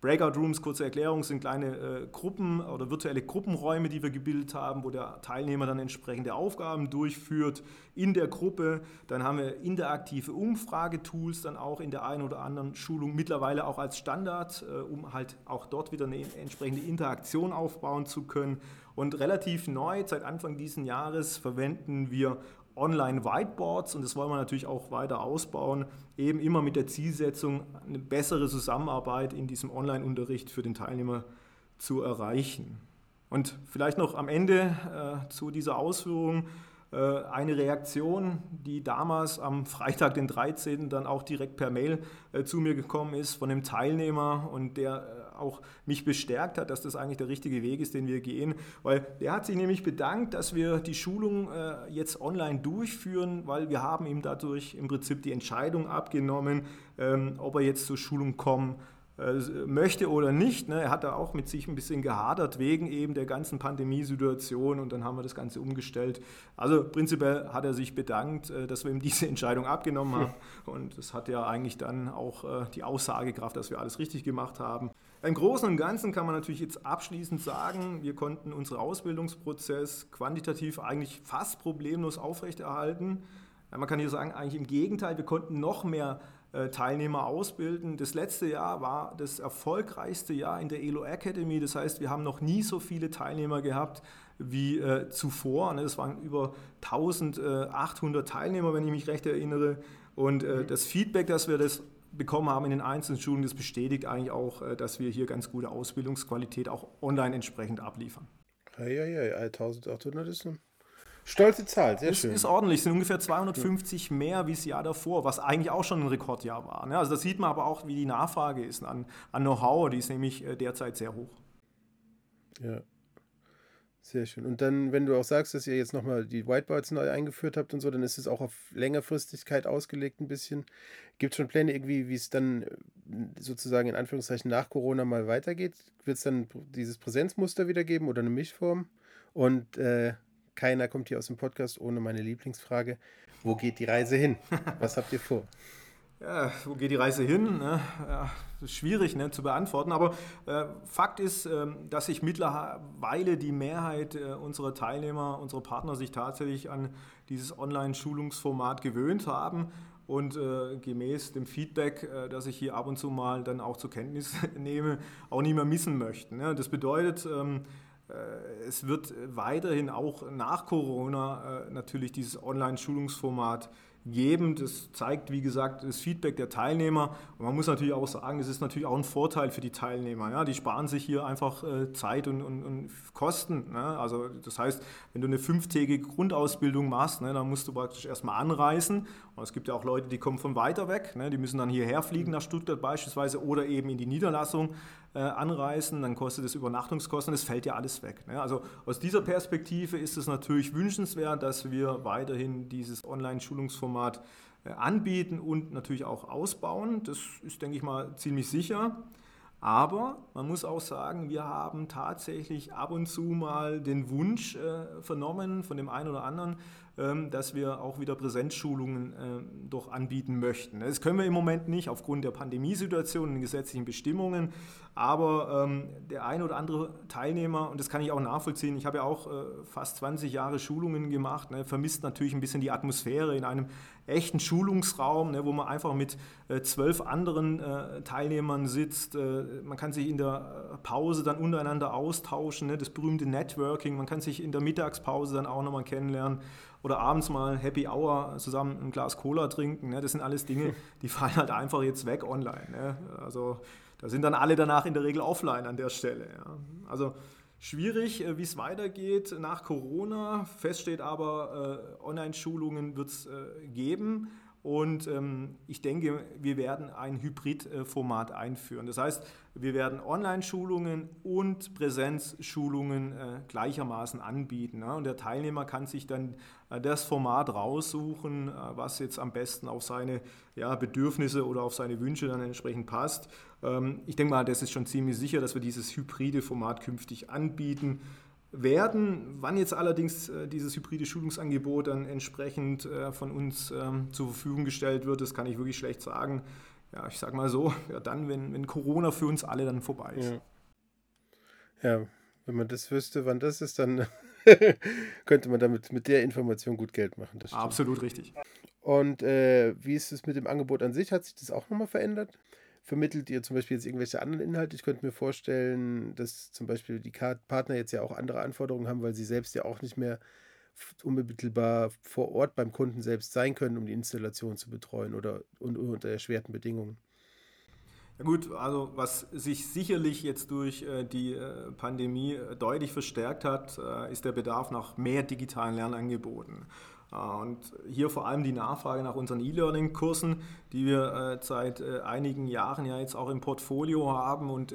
Breakout Rooms, kurze Erklärung, sind kleine äh, Gruppen oder virtuelle Gruppenräume, die wir gebildet haben, wo der Teilnehmer dann entsprechende Aufgaben durchführt in der Gruppe. Dann haben wir interaktive Umfragetools dann auch in der einen oder anderen Schulung mittlerweile auch als Standard, äh, um halt auch dort wieder eine entsprechende Interaktion aufbauen zu können. Und relativ neu, seit Anfang dieses Jahres, verwenden wir Online-Whiteboards und das wollen wir natürlich auch weiter ausbauen, eben immer mit der Zielsetzung, eine bessere Zusammenarbeit in diesem Online-Unterricht für den Teilnehmer zu erreichen. Und vielleicht noch am Ende äh, zu dieser Ausführung äh, eine Reaktion, die damals am Freitag, den 13. dann auch direkt per Mail äh, zu mir gekommen ist von einem Teilnehmer und der auch mich bestärkt hat, dass das eigentlich der richtige Weg ist, den wir gehen. Weil der hat sich nämlich bedankt, dass wir die Schulung äh, jetzt online durchführen, weil wir haben ihm dadurch im Prinzip die Entscheidung abgenommen, ähm, ob er jetzt zur Schulung kommen möchte oder nicht. Ne? Er hat da auch mit sich ein bisschen gehadert wegen eben der ganzen Pandemiesituation und dann haben wir das Ganze umgestellt. Also prinzipiell hat er sich bedankt, äh, dass wir ihm diese Entscheidung abgenommen haben und das hat ja eigentlich dann auch äh, die Aussagekraft, dass wir alles richtig gemacht haben. Im Großen und Ganzen kann man natürlich jetzt abschließend sagen, wir konnten unseren Ausbildungsprozess quantitativ eigentlich fast problemlos aufrechterhalten. Man kann hier sagen, eigentlich im Gegenteil, wir konnten noch mehr äh, Teilnehmer ausbilden. Das letzte Jahr war das erfolgreichste Jahr in der ELO Academy. Das heißt, wir haben noch nie so viele Teilnehmer gehabt wie äh, zuvor. Es ne? waren über 1800 Teilnehmer, wenn ich mich recht erinnere. Und äh, das Feedback, das wir das bekommen haben in den einzelnen Schulen, das bestätigt eigentlich auch, äh, dass wir hier ganz gute Ausbildungsqualität auch online entsprechend abliefern. Ja, ja, ja, 1800 ist eine stolze Zahl, sehr das schön. ist ordentlich, sind ungefähr 250 mehr wie das Jahr davor, was eigentlich auch schon ein Rekordjahr war. Ne? Also da sieht man aber auch, wie die Nachfrage ist an, an Know-how, die ist nämlich äh, derzeit sehr hoch. Ja. Sehr schön. Und dann, wenn du auch sagst, dass ihr jetzt nochmal die Whiteboards neu eingeführt habt und so, dann ist es auch auf Längerfristigkeit ausgelegt ein bisschen. Gibt es schon Pläne irgendwie, wie es dann äh, sozusagen in Anführungszeichen nach Corona mal weitergeht? Wird es dann dieses Präsenzmuster wieder geben oder eine Mischform? Und äh, keiner kommt hier aus dem Podcast ohne meine Lieblingsfrage. Wo geht die Reise hin? Was habt ihr vor? Ja, wo geht die Reise hin? Ne? Ja, schwierig ne, zu beantworten, aber äh, Fakt ist, äh, dass sich mittlerweile die Mehrheit äh, unserer Teilnehmer, unserer Partner sich tatsächlich an dieses Online-Schulungsformat gewöhnt haben und äh, gemäß dem Feedback, äh, das ich hier ab und zu mal dann auch zur Kenntnis nehme, auch nicht mehr missen möchten. Ne? Das bedeutet, ähm, äh, es wird weiterhin auch nach Corona natürlich dieses Online-Schulungsformat geben. Das zeigt, wie gesagt, das Feedback der Teilnehmer. Und man muss natürlich auch sagen, es ist natürlich auch ein Vorteil für die Teilnehmer. Ja? Die sparen sich hier einfach äh, Zeit und, und, und Kosten. Ne? Also das heißt, wenn du eine fünftägige Grundausbildung machst, ne, dann musst du praktisch erstmal anreisen. Es gibt ja auch Leute, die kommen von weiter weg. Ne? Die müssen dann hierher fliegen nach Stuttgart beispielsweise oder eben in die Niederlassung äh, anreisen. Dann kostet es Übernachtungskosten. Das fällt ja alles weg. Ne? Also aus dieser Perspektive ist es natürlich wünschenswert, dass wir weiterhin dieses Online-Schulungsformat äh, anbieten und natürlich auch ausbauen. Das ist, denke ich mal, ziemlich sicher. Aber man muss auch sagen, wir haben tatsächlich ab und zu mal den Wunsch äh, vernommen von dem einen oder anderen, dass wir auch wieder Präsenzschulungen ähm, doch anbieten möchten. Das können wir im Moment nicht aufgrund der Pandemiesituation und den gesetzlichen Bestimmungen, aber ähm, der ein oder andere Teilnehmer, und das kann ich auch nachvollziehen, ich habe ja auch äh, fast 20 Jahre Schulungen gemacht, ne, vermisst natürlich ein bisschen die Atmosphäre in einem echten Schulungsraum, ne, wo man einfach mit äh, zwölf anderen äh, Teilnehmern sitzt. man kann sich in der Pause dann untereinander austauschen, ne, das berühmte Networking, man kann sich in der Mittagspause dann auch nochmal kennenlernen oder abends mal Happy Hour zusammen ein Glas Cola trinken. Ne? Das sind alles Dinge, die fallen halt einfach jetzt weg online. Ne? Also da sind dann alle danach in der Regel offline an der Stelle. Ja? Also Schwierig, äh, wie es weitergeht nach Corona. Fest steht aber, äh, Online-Schulungen wird es äh, geben. Und ähm, ich denke, wir werden ein Hybrid-Format einführen. Das heißt, wir werden Online-Schulungen und Präsenzschulungen äh, gleichermaßen anbieten. Ne? Und der Teilnehmer kann sich dann äh, das Format raussuchen, äh, was jetzt am besten auf seine ja, Bedürfnisse oder auf seine Wünsche dann entsprechend passt. Ähm, ich denke mal, das ist schon ziemlich sicher, dass wir dieses hybride Format künftig anbieten werden. Wann jetzt allerdings äh, dieses hybride Schulungsangebot dann entsprechend äh, von uns ähm, zur Verfügung gestellt wird, das kann ich wirklich schlecht sagen. Ja, ich sage mal so, ja, dann, wenn, wenn Corona für uns alle dann vorbei ist. Ja. ja, wenn man das wüsste, wann das ist, dann könnte man damit mit der Information gut Geld machen. Absolut richtig. Und äh, wie ist es mit dem Angebot an sich? Hat sich das auch nochmal verändert? Vermittelt ihr zum Beispiel jetzt irgendwelche anderen Inhalte? Ich könnte mir vorstellen, dass zum Beispiel die Partner jetzt ja auch andere Anforderungen haben, weil sie selbst ja auch nicht mehr unmittelbar vor Ort beim Kunden selbst sein können, um die Installation zu betreuen oder unter erschwerten Bedingungen. Ja gut, also was sich sicherlich jetzt durch äh, die äh, Pandemie äh, deutlich verstärkt hat, ist der Bedarf nach mehr digitalen Lernangeboten. Und hier vor allem die Nachfrage nach unseren E-Learning-Kursen, die wir seit einigen Jahren ja jetzt auch im Portfolio haben und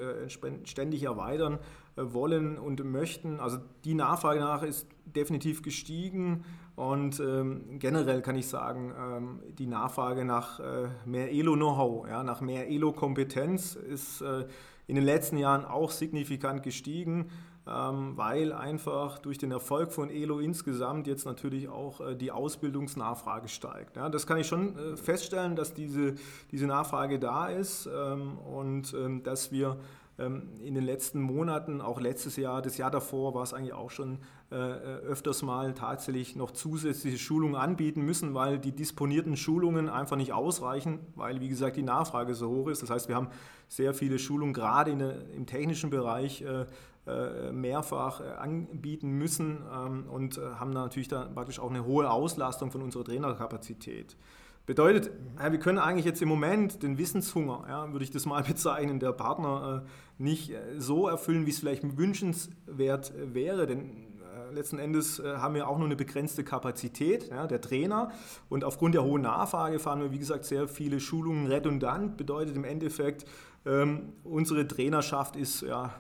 ständig erweitern wollen und möchten. Also die Nachfrage nach ist definitiv gestiegen und ähm, generell kann ich sagen, ähm, die Nachfrage nach äh, mehr Elo-Know-how, nach mehr Elo-Kompetenz ist äh, in den letzten Jahren auch signifikant gestiegen, weil einfach durch den Erfolg von Elo insgesamt jetzt natürlich auch äh, die Ausbildungsnachfrage steigt. Ja, das kann ich schon äh, feststellen, dass diese, diese Nachfrage da ist ähm, und ähm, dass wir ähm, in den letzten Monaten, auch letztes Jahr, das Jahr davor war es eigentlich auch schon äh, öfters mal tatsächlich noch zusätzliche Schulungen anbieten müssen, weil die disponierten Schulungen einfach nicht ausreichen, weil wie gesagt die Nachfrage so hoch ist. Das heißt, wir haben sehr viele Schulungen gerade der, im technischen Bereich äh, äh, mehrfach anbieten müssen ähm, und haben natürlich dann praktisch auch eine hohe Auslastung von unserer Trainerkapazität. Bedeutet, ja, wir können eigentlich jetzt im Moment den Wissenshunger, ja, würde ich das mal bezeichnen, der Partner äh, nicht äh, so erfüllen, wie es vielleicht wünschenswert äh, wäre. Denn äh, letzten Endes äh, haben wir auch nur eine begrenzte Kapazität ja, der Trainer. Und aufgrund der hohen Nachfrage fahren wir, wie gesagt, sehr viele Schulungen redundant. Bedeutet im Endeffekt, ähm, unsere Trainerschaft ist ja,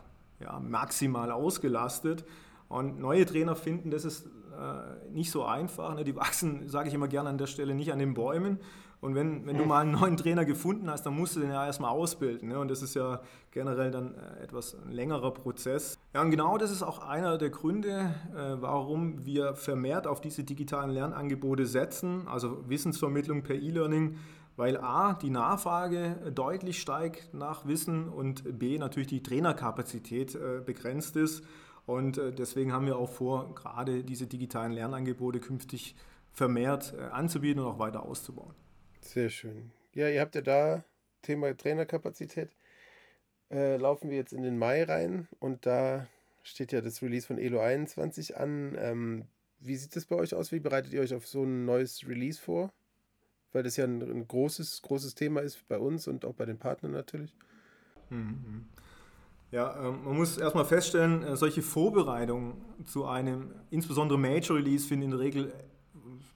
ja, maximal ausgelastet. Und neue Trainer finden, das ist äh, nicht so einfach. Ne? Die wachsen, sage ich immer gerne an der Stelle, nicht an den Bäumen. Und wenn, wenn du mal einen neuen Trainer gefunden hast, dann musst du den ja erstmal ausbilden. Ne? Und das ist ja generell dann äh, etwas ein längerer Prozess. Ja, und genau das ist auch einer der Gründe, äh, warum wir vermehrt auf diese digitalen Lernangebote setzen, also Wissensvermittlung per E-Learning, weil A, die Nachfrage deutlich steigt nach Wissen und B, natürlich die Trainerkapazität begrenzt ist. Und äh, deswegen haben wir auch vor, gerade diese digitalen Lernangebote künftig vermehrt äh, anzubieten und auch weiter auszubauen. Sehr schön. Ja, ihr habt ja da Thema Trainerkapazität. Äh, laufen wir jetzt in den Mai rein und da steht ja das Release von Elo 21 an. Ähm, wie sieht das bei euch aus? Wie bereitet ihr euch auf so ein neues Release vor? Weil das ja ein, ein großes, großes Thema ist bei uns und auch bei den Partnern natürlich. Mhm. Ja, ähm, man muss erstmal feststellen, äh, solche Vorbereitungen zu einem, insbesondere Major Release, finden in der Regel äh,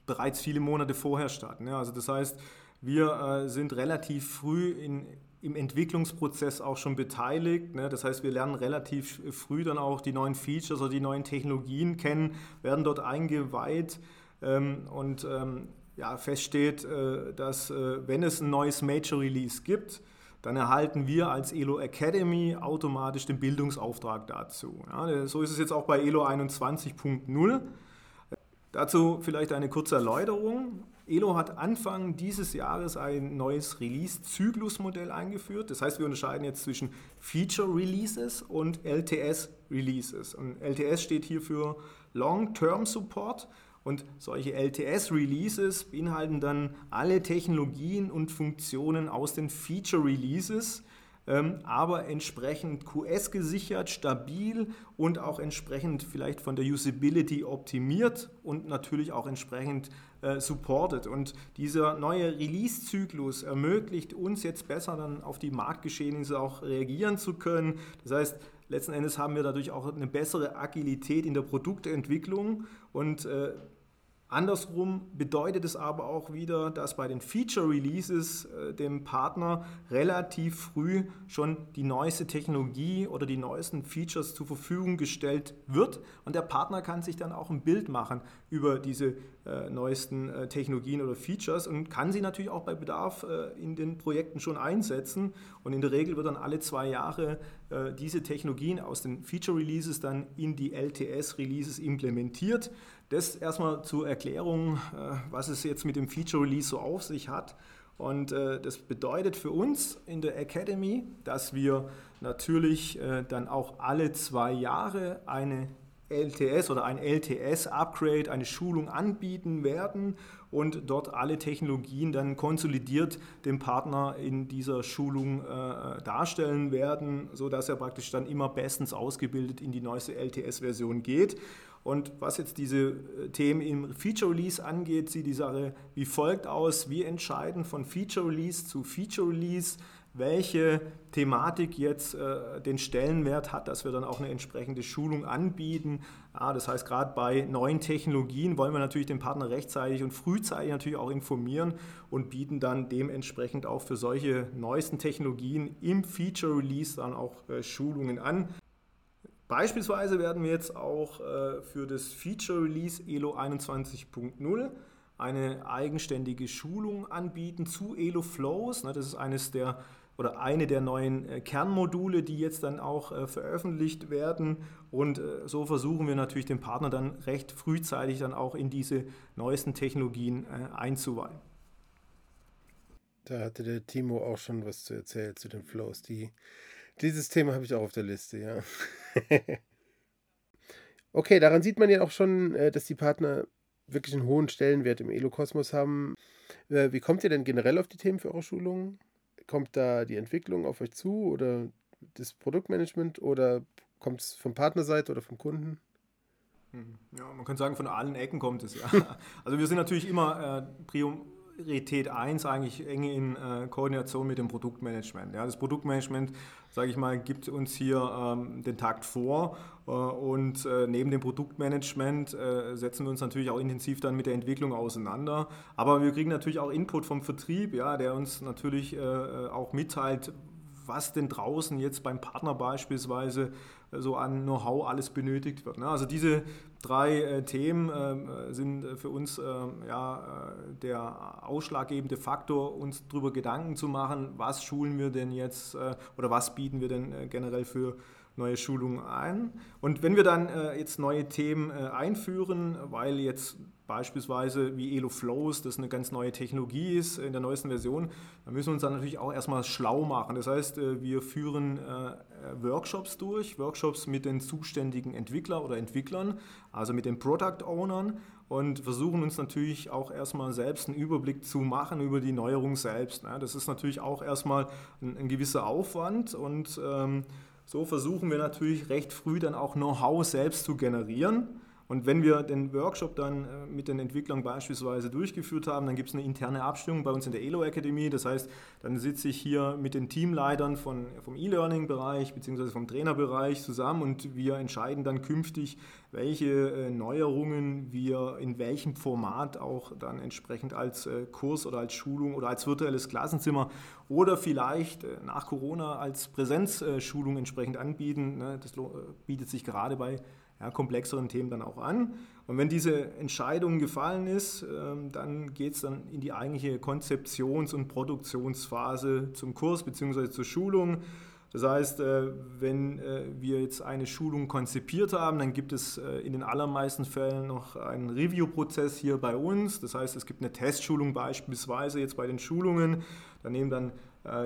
bereits viele Monate vorher statt. Ne? Also das heißt, wir äh, sind relativ früh in, im Entwicklungsprozess auch schon beteiligt. Ne? Das heißt, wir lernen relativ früh dann auch die neuen Features oder die neuen Technologien kennen, werden dort eingeweiht ähm, und ähm, ja, feststeht, dass wenn es ein neues Major Release gibt, dann erhalten wir als ELO Academy automatisch den Bildungsauftrag dazu. Ja, so ist es jetzt auch bei ELO 21.0. Dazu vielleicht eine kurze Erläuterung. ELO hat Anfang dieses Jahres ein neues Release-Zyklusmodell eingeführt. Das heißt, wir unterscheiden jetzt zwischen Feature Releases und LTS Releases. Und LTS steht hier für Long-Term Support. Und solche LTS-Releases beinhalten dann alle Technologien und Funktionen aus den Feature-Releases, ähm, aber entsprechend QS gesichert, stabil und auch entsprechend vielleicht von der Usability optimiert und natürlich auch entsprechend äh, supported. Und dieser neue Release-Zyklus ermöglicht uns jetzt besser dann auf die Marktgeschehnisse auch reagieren zu können. Das heißt, letzten Endes haben wir dadurch auch eine bessere Agilität in der Produktentwicklung und äh, Andersrum bedeutet es aber auch wieder, dass bei den Feature Releases äh, dem Partner relativ früh schon die neueste Technologie oder die neuesten Features zur Verfügung gestellt wird und der Partner kann sich dann auch ein Bild machen über diese äh, neuesten äh, Technologien oder Features und kann sie natürlich auch bei Bedarf äh, in den Projekten schon einsetzen und in der Regel wird dann alle zwei Jahre äh, diese Technologien aus den Feature Releases dann in die LTS Releases implementiert. Das erstmal zur Erklärung, äh, was es jetzt mit dem Feature Release so auf sich hat. Und äh, das bedeutet für uns in der Academy, dass wir natürlich äh, dann auch alle zwei Jahre eine LTS oder ein LTS-Upgrade, eine Schulung anbieten werden und dort alle Technologien dann konsolidiert dem Partner in dieser Schulung äh, darstellen werden, sodass er praktisch dann immer bestens ausgebildet in die neueste LTS-Version geht. Und was jetzt diese äh, Themen im Feature Release angeht, sieht die Sache wie folgt aus. Wir entscheiden von Feature Release zu Feature Release, welche Thematik jetzt äh, den Stellenwert hat, dass wir dann auch eine entsprechende Schulung anbieten. Ja, das heißt, gerade bei neuen Technologien wollen wir natürlich den Partner rechtzeitig und frühzeitig natürlich auch informieren und bieten dann dementsprechend auch für solche neuesten Technologien im Feature Release dann auch äh, Schulungen an. Beispielsweise werden wir jetzt auch äh, für das Feature Release ELO 21.0 eine eigenständige Schulung anbieten zu ELO Flows. Ne, das ist eines der oder eine der neuen äh, Kernmodule, die jetzt dann auch äh, veröffentlicht werden. Und so versuchen wir natürlich den Partner dann recht frühzeitig dann auch in diese neuesten Technologien einzuweihen. Da hatte der Timo auch schon was zu erzählen zu den Flows. Die, dieses Thema habe ich auch auf der Liste, ja. okay, daran sieht man ja auch schon, äh, dass die Partner wirklich einen hohen Stellenwert im Elo-Kosmos haben. Äh, wie kommt ihr denn generell auf die Themen für eure Schulungen? Kommt da die Entwicklung auf euch zu oder das Produktmanagement oder kommt es von Partnerseite oder vom Kunden? Hm, ja, man kann sagen, von allen Ecken kommt es. Ja. Also wir sind natürlich immer äh, Priorität 1 eigentlich eng in äh, Koordination mit dem Produktmanagement. Ja, das Produktmanagement, sage ich mal, gibt uns hier ähm, den Takt vor äh, und äh, neben dem Produktmanagement äh, setzen wir uns natürlich auch intensiv dann mit der Entwicklung auseinander. Aber wir kriegen natürlich auch Input vom Vertrieb, ja, der uns natürlich äh, äh, auch mitteilt, was denn draußen jetzt beim Partner beispielsweise so an Know-how alles benötigt wird. Ne? Also diese drei äh, Themen äh, sind für uns äh, ja, äh, der ausschlaggebende Faktor, uns darüber Gedanken zu machen, was schulen wir denn jetzt äh, oder was bieten wir denn äh, generell für neue Schulungen ein. Und wenn wir dann jetzt neue Themen einführen, weil jetzt beispielsweise wie Elo Flows, das eine ganz neue Technologie ist in der neuesten Version, dann müssen wir uns dann natürlich auch erstmal schlau machen. Das heißt, äh, wir führen äh, Workshops durch, Workshops mit den zuständigen Entwickler oder Entwicklern, also mit den Product Ownern und versuchen uns natürlich auch erstmal selbst einen Überblick zu machen über die Neuerung selbst. Ne? Das ist natürlich auch erstmal ein, ein gewisser Aufwand und ähm, so versuchen wir natürlich recht früh dann auch Know-how selbst zu generieren und wenn wir den Workshop dann äh, mit den Entwicklern beispielsweise durchgeführt haben, dann gibt es eine interne Abstimmung bei uns in der ELO Akademie. Das heißt, dann sitze ich hier mit den Teamleitern von, vom E-Learning-Bereich bzw. vom Trainerbereich zusammen und wir entscheiden dann künftig, welche äh, Neuerungen wir in welchem Format auch dann entsprechend als äh, Kurs oder als Schulung oder als virtuelles Klassenzimmer oder vielleicht nach Corona als Präsenzschulung entsprechend anbieten. Ne? Das bietet sich gerade bei ja, komplexeren Themen dann auch an. Und wenn diese Entscheidung gefallen ist, ähm, dann geht es dann in die eigentliche Konzeptions- und Produktionsphase zum Kurs bzw. zur Schulung. Das heißt, äh, wenn äh, wir jetzt eine Schulung konzipiert haben, dann gibt es äh, in den allermeisten Fällen noch einen Review-Prozess hier bei uns. Das heißt, es gibt eine Testschulung beispielsweise jetzt bei den Schulungen. Da nehmen dann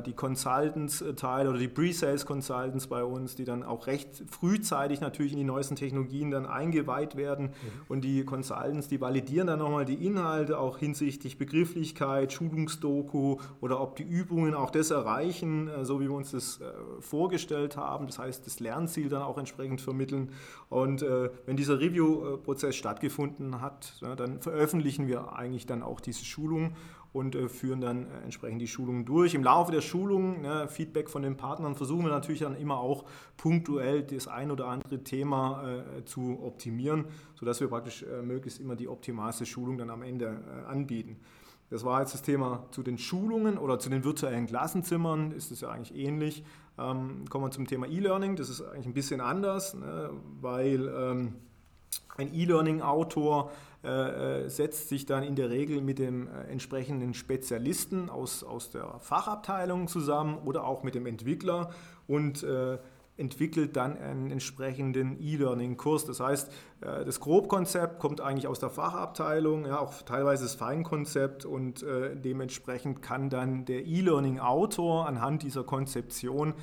die Consultants-Teile oder die Pre-Sales Consultants bei uns, die dann auch recht frühzeitig natürlich in die neuesten Technologien dann eingeweiht werden. Mhm. Und die Consultants, die validieren dann nochmal die Inhalte auch hinsichtlich Begrifflichkeit, Schulungsdoku oder ob die Übungen auch das erreichen, äh, so wie wir uns das äh, vorgestellt haben. Das heißt, das Lernziel dann auch entsprechend vermitteln. Und wenn dieser Review-Prozess stattgefunden hat, dann veröffentlichen wir eigentlich dann auch diese Schulung und äh, führen dann äh, entsprechend die Schulungen durch. Im Laufe der Schulung, ne, Feedback von den Partnern, versuchen wir natürlich dann immer auch punktuell das ein oder andere Thema äh, zu optimieren, sodass wir praktisch äh, möglichst immer die optimalste Schulung dann am Ende äh, anbieten. Das war jetzt das Thema zu den Schulungen oder zu den virtuellen Klassenzimmern, ist es ja eigentlich ähnlich. Ähm, kommen wir zum Thema E-Learning, das ist eigentlich ein bisschen anders, ne, weil ähm, ein E-Learning-Autor äh, äh, setzt sich dann in der Regel mit dem äh, entsprechenden Spezialisten aus, aus der Fachabteilung zusammen oder auch mit dem Entwickler und entwickelt dann einen entsprechenden E-Learning-Kurs. Das heißt, das Grobkonzept kommt eigentlich aus der Fachabteilung, ja, auch teilweise das Feinkonzept und dementsprechend kann dann der E-Learning-Autor anhand dieser Konzeption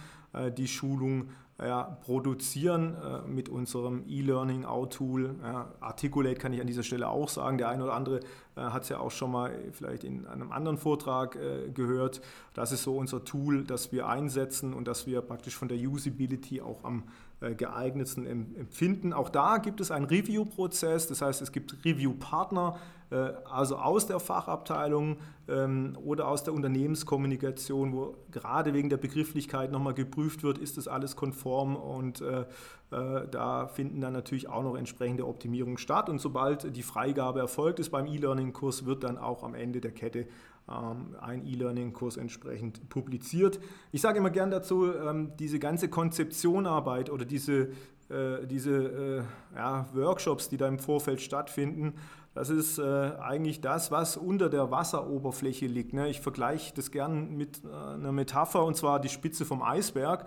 die Schulung ja, produzieren äh, mit unserem E-Learning-Out-Tool. Ja, Articulate kann ich an dieser Stelle auch sagen. Der eine oder andere äh, hat es ja auch schon mal vielleicht in einem anderen Vortrag äh, gehört. Das ist so unser Tool, das wir einsetzen und das wir praktisch von der Usability auch am geeignetsten empfinden. Auch da gibt es einen Review-Prozess, das heißt es gibt Review-Partner, äh, also aus der Fachabteilung ähm, oder aus der Unternehmenskommunikation, wo gerade wegen der Begrifflichkeit nochmal geprüft wird, ist das alles konform und äh, da finden dann natürlich auch noch entsprechende Optimierungen statt. Und sobald die Freigabe erfolgt ist beim E-Learning-Kurs, wird dann auch am Ende der Kette ähm, ein E-Learning-Kurs entsprechend publiziert. Ich sage immer gern dazu, ähm, diese ganze Konzeptionarbeit oder diese, diese ja, Workshops, die da im Vorfeld stattfinden, das ist äh, eigentlich das, was unter der Wasseroberfläche liegt. Ne? Ich vergleiche das gern mit äh, einer Metapher und zwar die Spitze vom Eisberg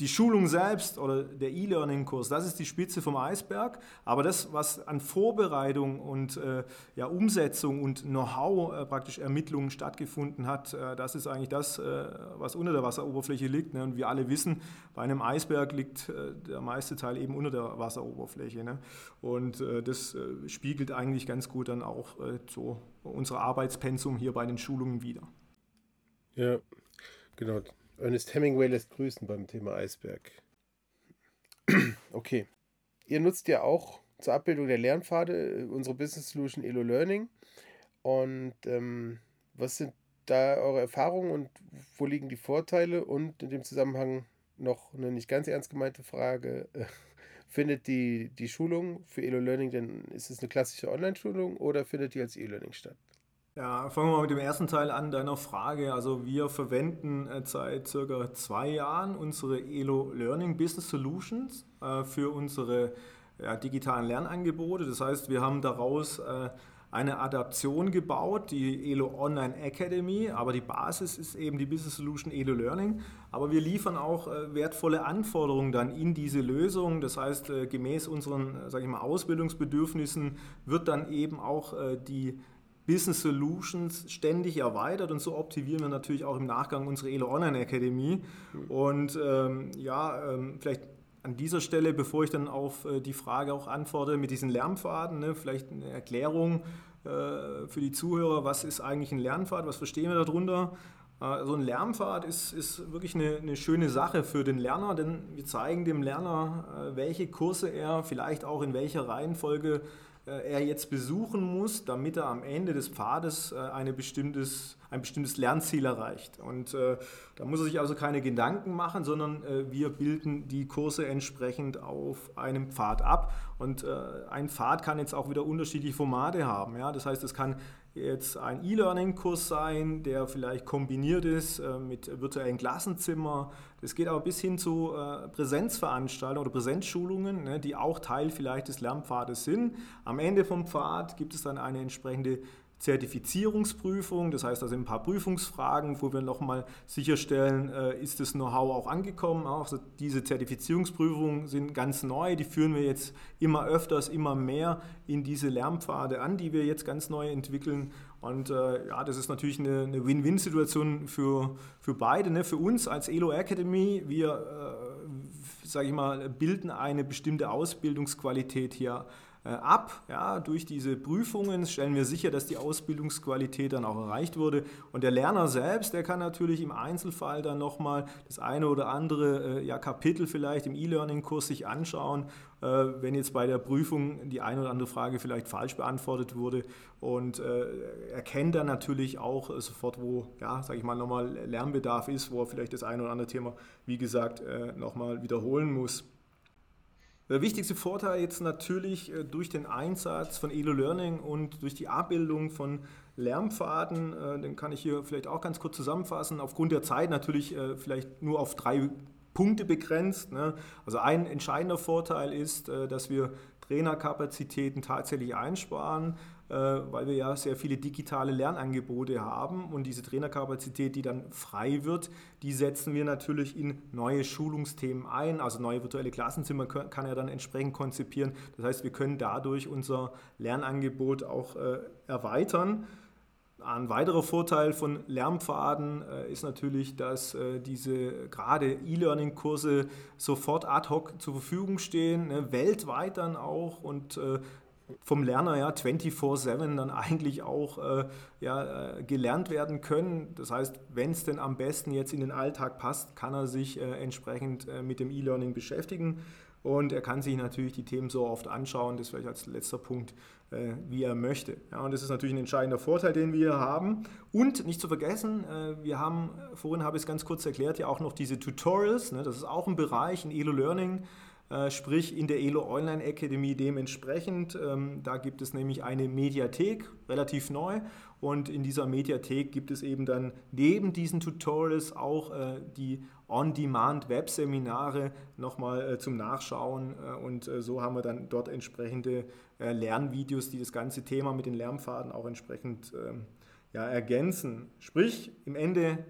die Schulung selbst oder der E-Learning-Kurs, das ist die Spitze vom Eisberg. Aber das, was an Vorbereitung und äh, ja, Umsetzung und Know-how, äh, praktisch Ermittlungen stattgefunden hat, äh, das ist eigentlich das, äh, was unter der Wasseroberfläche liegt. Ne? Und wir alle wissen, bei einem Eisberg liegt äh, der meiste Teil eben unter der Wasseroberfläche. Ne? Und äh, das spiegelt eigentlich ganz gut dann auch so unser Arbeitspensum hier bei den Schulungen wider. Ja, genau. Ernest Hemingway lässt grüßen beim Thema Eisberg. okay. Ihr nutzt ja auch zur Abbildung der Lernpfade äh, unsere Business Solution Elo Learning. Und ähm, was sind da eure Erfahrungen und wo liegen die Vorteile? Und in dem Zusammenhang noch eine nicht ganz ernst gemeinte Frage. findet die, die Schulung für Elo Learning denn, ist es eine klassische Online-Schulung oder findet die als E-Learning statt? Ja, fangen wir mal mit dem ersten Teil an deiner Frage. Also wir verwenden äh, seit circa zwei Jahren unsere Elo Learning Business Solutions äh, für unsere digitalen Lernangebote. Das heißt, wir haben daraus äh, eine Adaption gebaut, die Elo Online Academy, aber die Basis ist eben die Business Solution Elo Learning. Aber wir liefern auch wertvolle Anforderungen dann in diese Lösung. Das heißt, gemäß unseren sage ich mal, Ausbildungsbedürfnissen wird dann eben auch die Business Solutions ständig erweitert und so optimieren wir natürlich auch im Nachgang unsere Elo Online Academy. Und ähm, ja, ähm, vielleicht an dieser Stelle, bevor ich dann auf äh, die Frage auch antworte mit diesen Lernpfaden, ne, vielleicht eine Erklärung äh, für die Zuhörer, was ist eigentlich ein Lernpfad, was verstehen wir darunter? Äh, so ein Lernpfad ist, ist wirklich eine, eine, schöne Sache für den Lerner, denn wir zeigen dem Lerner, äh, welche Kurse er vielleicht auch in welcher Reihenfolge er jetzt besuchen muss, damit er am Ende des Pfades äh, eine bestimmtes, ein bestimmtes Lernziel erreicht. Und äh, da muss er sich also keine Gedanken machen, sondern äh, wir bilden die Kurse entsprechend auf einem Pfad ab. Und äh, ein Pfad kann jetzt auch wieder unterschiedliche Formate haben. Ja? Das heißt, es kann jetzt ein E-Learning-Kurs sein, der vielleicht kombiniert ist äh, mit virtuellen Klassenzimmer. Das geht aber bis hin zu äh, Präsenzveranstaltungen oder Präsenzschulungen, ne, die auch Teil vielleicht des Lernpfades sind. Am Ende vom Pfad gibt es dann eine entsprechende Zertifizierungsprüfung. Das heißt, sind ein paar Prüfungsfragen, wo wir nochmal sicherstellen, äh, ist das Know-how auch angekommen. Auch diese Zertifizierungsprüfungen sind ganz neu. Die führen wir jetzt immer öfters, immer mehr in diese Lernpfade an, die wir jetzt ganz neu entwickeln. Und äh, ja, das ist natürlich eine, eine Win-Win-Situation für, für beide. Ne? Für uns als Elo Academy, wir, äh, sage ich mal, bilden eine bestimmte Ausbildungsqualität hier ab. Ja, durch diese Prüfungen stellen wir sicher, dass die Ausbildungsqualität dann auch erreicht wurde. Und der Lerner selbst, der kann natürlich im Einzelfall dann nochmal das eine oder andere äh, ja, Kapitel vielleicht im E-Learning-Kurs sich anschauen, äh, wenn jetzt bei der Prüfung die eine oder andere Frage vielleicht falsch beantwortet wurde. Und äh, erkennt dann natürlich auch sofort, wo, ja, sage ich mal, nochmal Lernbedarf ist, wo er vielleicht das eine oder andere Thema, wie gesagt, äh, nochmal wiederholen muss. Der wichtigste Vorteil jetzt natürlich äh, durch den Einsatz von Elo Learning und durch die Abbildung von Lernpfaden, äh, den kann ich hier vielleicht auch ganz kurz zusammenfassen, aufgrund der Zeit natürlich äh, vielleicht nur auf drei Punkte begrenzt. Ne? Also ein entscheidender Vorteil ist, dass wir Trainerkapazitäten tatsächlich einsparen. Äh, weil wir ja sehr viele digitale Lernangebote haben und diese Trainerkapazität, die dann frei wird, die setzen wir natürlich in neue Schulungsthemen ein. Also neue virtuelle Klassenzimmer kann er dann entsprechend konzipieren. Das heißt, wir können dadurch unser Lernangebot auch äh, erweitern. Ein weiterer Vorteil von Lernpfaden äh, ist natürlich, dass diese gerade E-Learning-Kurse sofort ad hoc zur Verfügung stehen, ne, weltweit dann auch und vom Lerner ja 24-7 dann eigentlich auch äh, ja, äh, gelernt werden können. Das heißt, wenn es denn am besten jetzt in den Alltag passt, kann er sich äh, entsprechend äh, mit dem E-Learning beschäftigen. Und er kann sich natürlich die Themen so oft anschauen, das vielleicht als letzter Punkt, äh, wie er möchte. Ja, und das ist natürlich ein entscheidender Vorteil, den wir haben. Und nicht zu vergessen, wir haben, vorhin habe ich es ganz kurz erklärt, ja auch noch diese Tutorials. Ne, das ist auch ein Bereich in Elo Learning, äh, sprich in der ELO Online Academy dementsprechend. Ähm, da gibt es nämlich eine Mediathek, relativ neu. Und in dieser Mediathek gibt es eben dann neben diesen Tutorials auch äh, die On-Demand-Webseminare nochmal äh, zum Nachschauen. und so haben wir dann dort entsprechende Lernvideos, die das ganze Thema mit den Lernpfaden auch entsprechend ähm, ja, ergänzen. Sprich, im Ende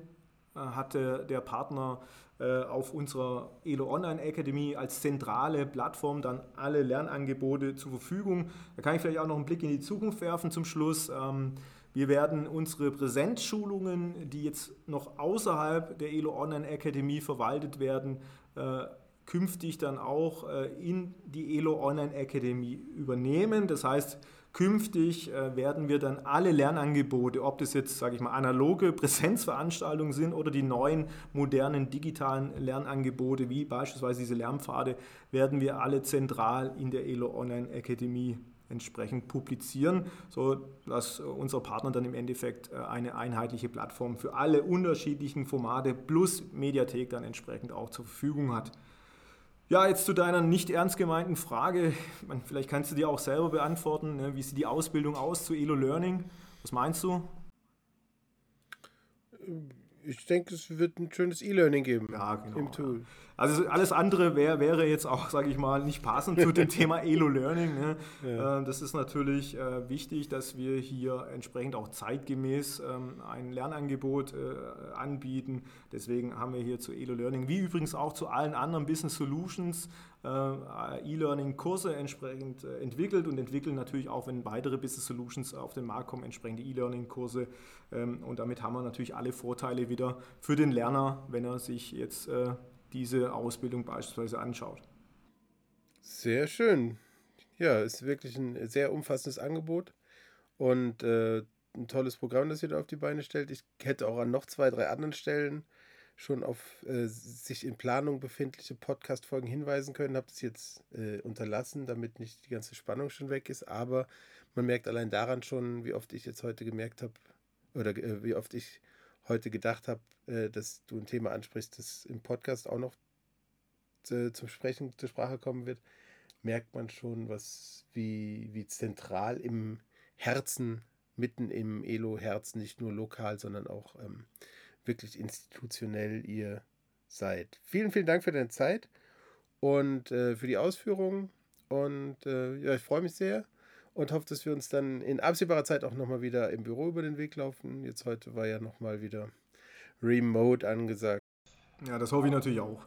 hatte der Partner äh, auf unserer Elo Online Academy als zentrale Plattform dann alle Lernangebote zur Verfügung. Da kann ich vielleicht auch noch einen Blick in die Zukunft werfen zum Schluss. Ähm, wir werden unsere Präsenzschulungen, die jetzt noch außerhalb der Elo Online Academy verwaltet werden, äh, künftig dann auch äh, in die Elo Online Academy übernehmen. Das heißt, Künftig äh, werden wir dann alle Lernangebote, ob das jetzt, sage ich mal, analoge Präsenzveranstaltungen sind oder die neuen modernen digitalen Lernangebote, wie beispielsweise diese Lernpfade, werden wir alle zentral in der ELO Online Academy entsprechend publizieren, sodass unser Partner dann im Endeffekt äh, eine einheitliche Plattform für alle unterschiedlichen Formate plus Mediathek dann entsprechend auch zur Verfügung hat. Ja, jetzt zu deiner nicht ernst gemeinten Frage. Vielleicht kannst du dir auch selber beantworten. Ne? Wie sieht die Ausbildung aus zu Elo Learning? Was meinst du? Ich denke, es wird ein schönes E-Learning geben ja, genau, im Tool. Ja. Also alles andere wär, wäre jetzt auch, sage ich mal, nicht passend zu dem Thema Elo-Learning. Ne? Ja. Ähm, das ist natürlich äh, wichtig, dass wir hier entsprechend auch zeitgemäß ähm, ein Lernangebot äh, anbieten. Deswegen haben wir hier zu Elo-Learning, wie übrigens auch zu allen anderen Business Solutions, äh, E-Learning-Kurse entsprechend entwickelt und entwickeln natürlich auch, wenn weitere Business Solutions auf den Markt kommen, entsprechende E-Learning-Kurse. Ähm, und damit haben wir natürlich alle Vorteile wieder für den Lerner, wenn er sich jetzt diese Ausbildung beispielsweise anschaut. Sehr schön. Ja, ist wirklich ein sehr umfassendes Angebot und äh, ein tolles Programm, das ihr da auf die Beine stellt. Ich hätte auch an noch zwei, drei anderen Stellen schon auf äh, sich in Planung befindliche Podcast-Folgen hinweisen können. Habe das jetzt äh, unterlassen, damit nicht die ganze Spannung schon weg ist. Aber man merkt allein daran schon, wie oft ich jetzt heute gemerkt habe, oder äh, wie oft ich heute gedacht habe, äh, dass du ein Thema ansprichst, das im Podcast auch noch zu, zum Sprechen zur Sprache kommen wird, merkt man schon, was wie, wie zentral im Herzen, mitten im Elo-Herz, nicht nur lokal, sondern auch ähm, wirklich institutionell ihr seid. Vielen, vielen Dank für deine Zeit und äh, für die Ausführungen. Und äh, ja, ich freue mich sehr. Und hoffe, dass wir uns dann in absehbarer Zeit auch nochmal wieder im Büro über den Weg laufen. Jetzt heute war ja nochmal wieder Remote angesagt. Ja, das hoffe ich natürlich auch.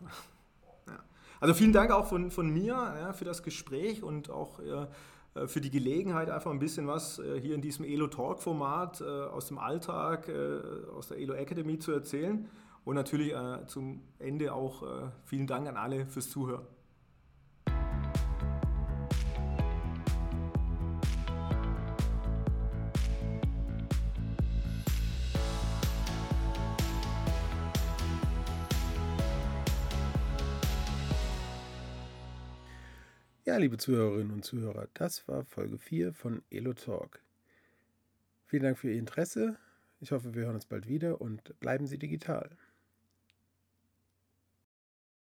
Ja. Also vielen Dank auch von, von mir ja, für das Gespräch und auch äh, für die Gelegenheit, einfach ein bisschen was äh, hier in diesem Elo Talk Format äh, aus dem Alltag, äh, aus der Elo Academy zu erzählen. Und natürlich äh, zum Ende auch äh, vielen Dank an alle fürs Zuhören. Ja, liebe Zuhörerinnen und Zuhörer, das war Folge 4 von Elo Talk. Vielen Dank für Ihr Interesse. Ich hoffe, wir hören uns bald wieder und bleiben Sie digital.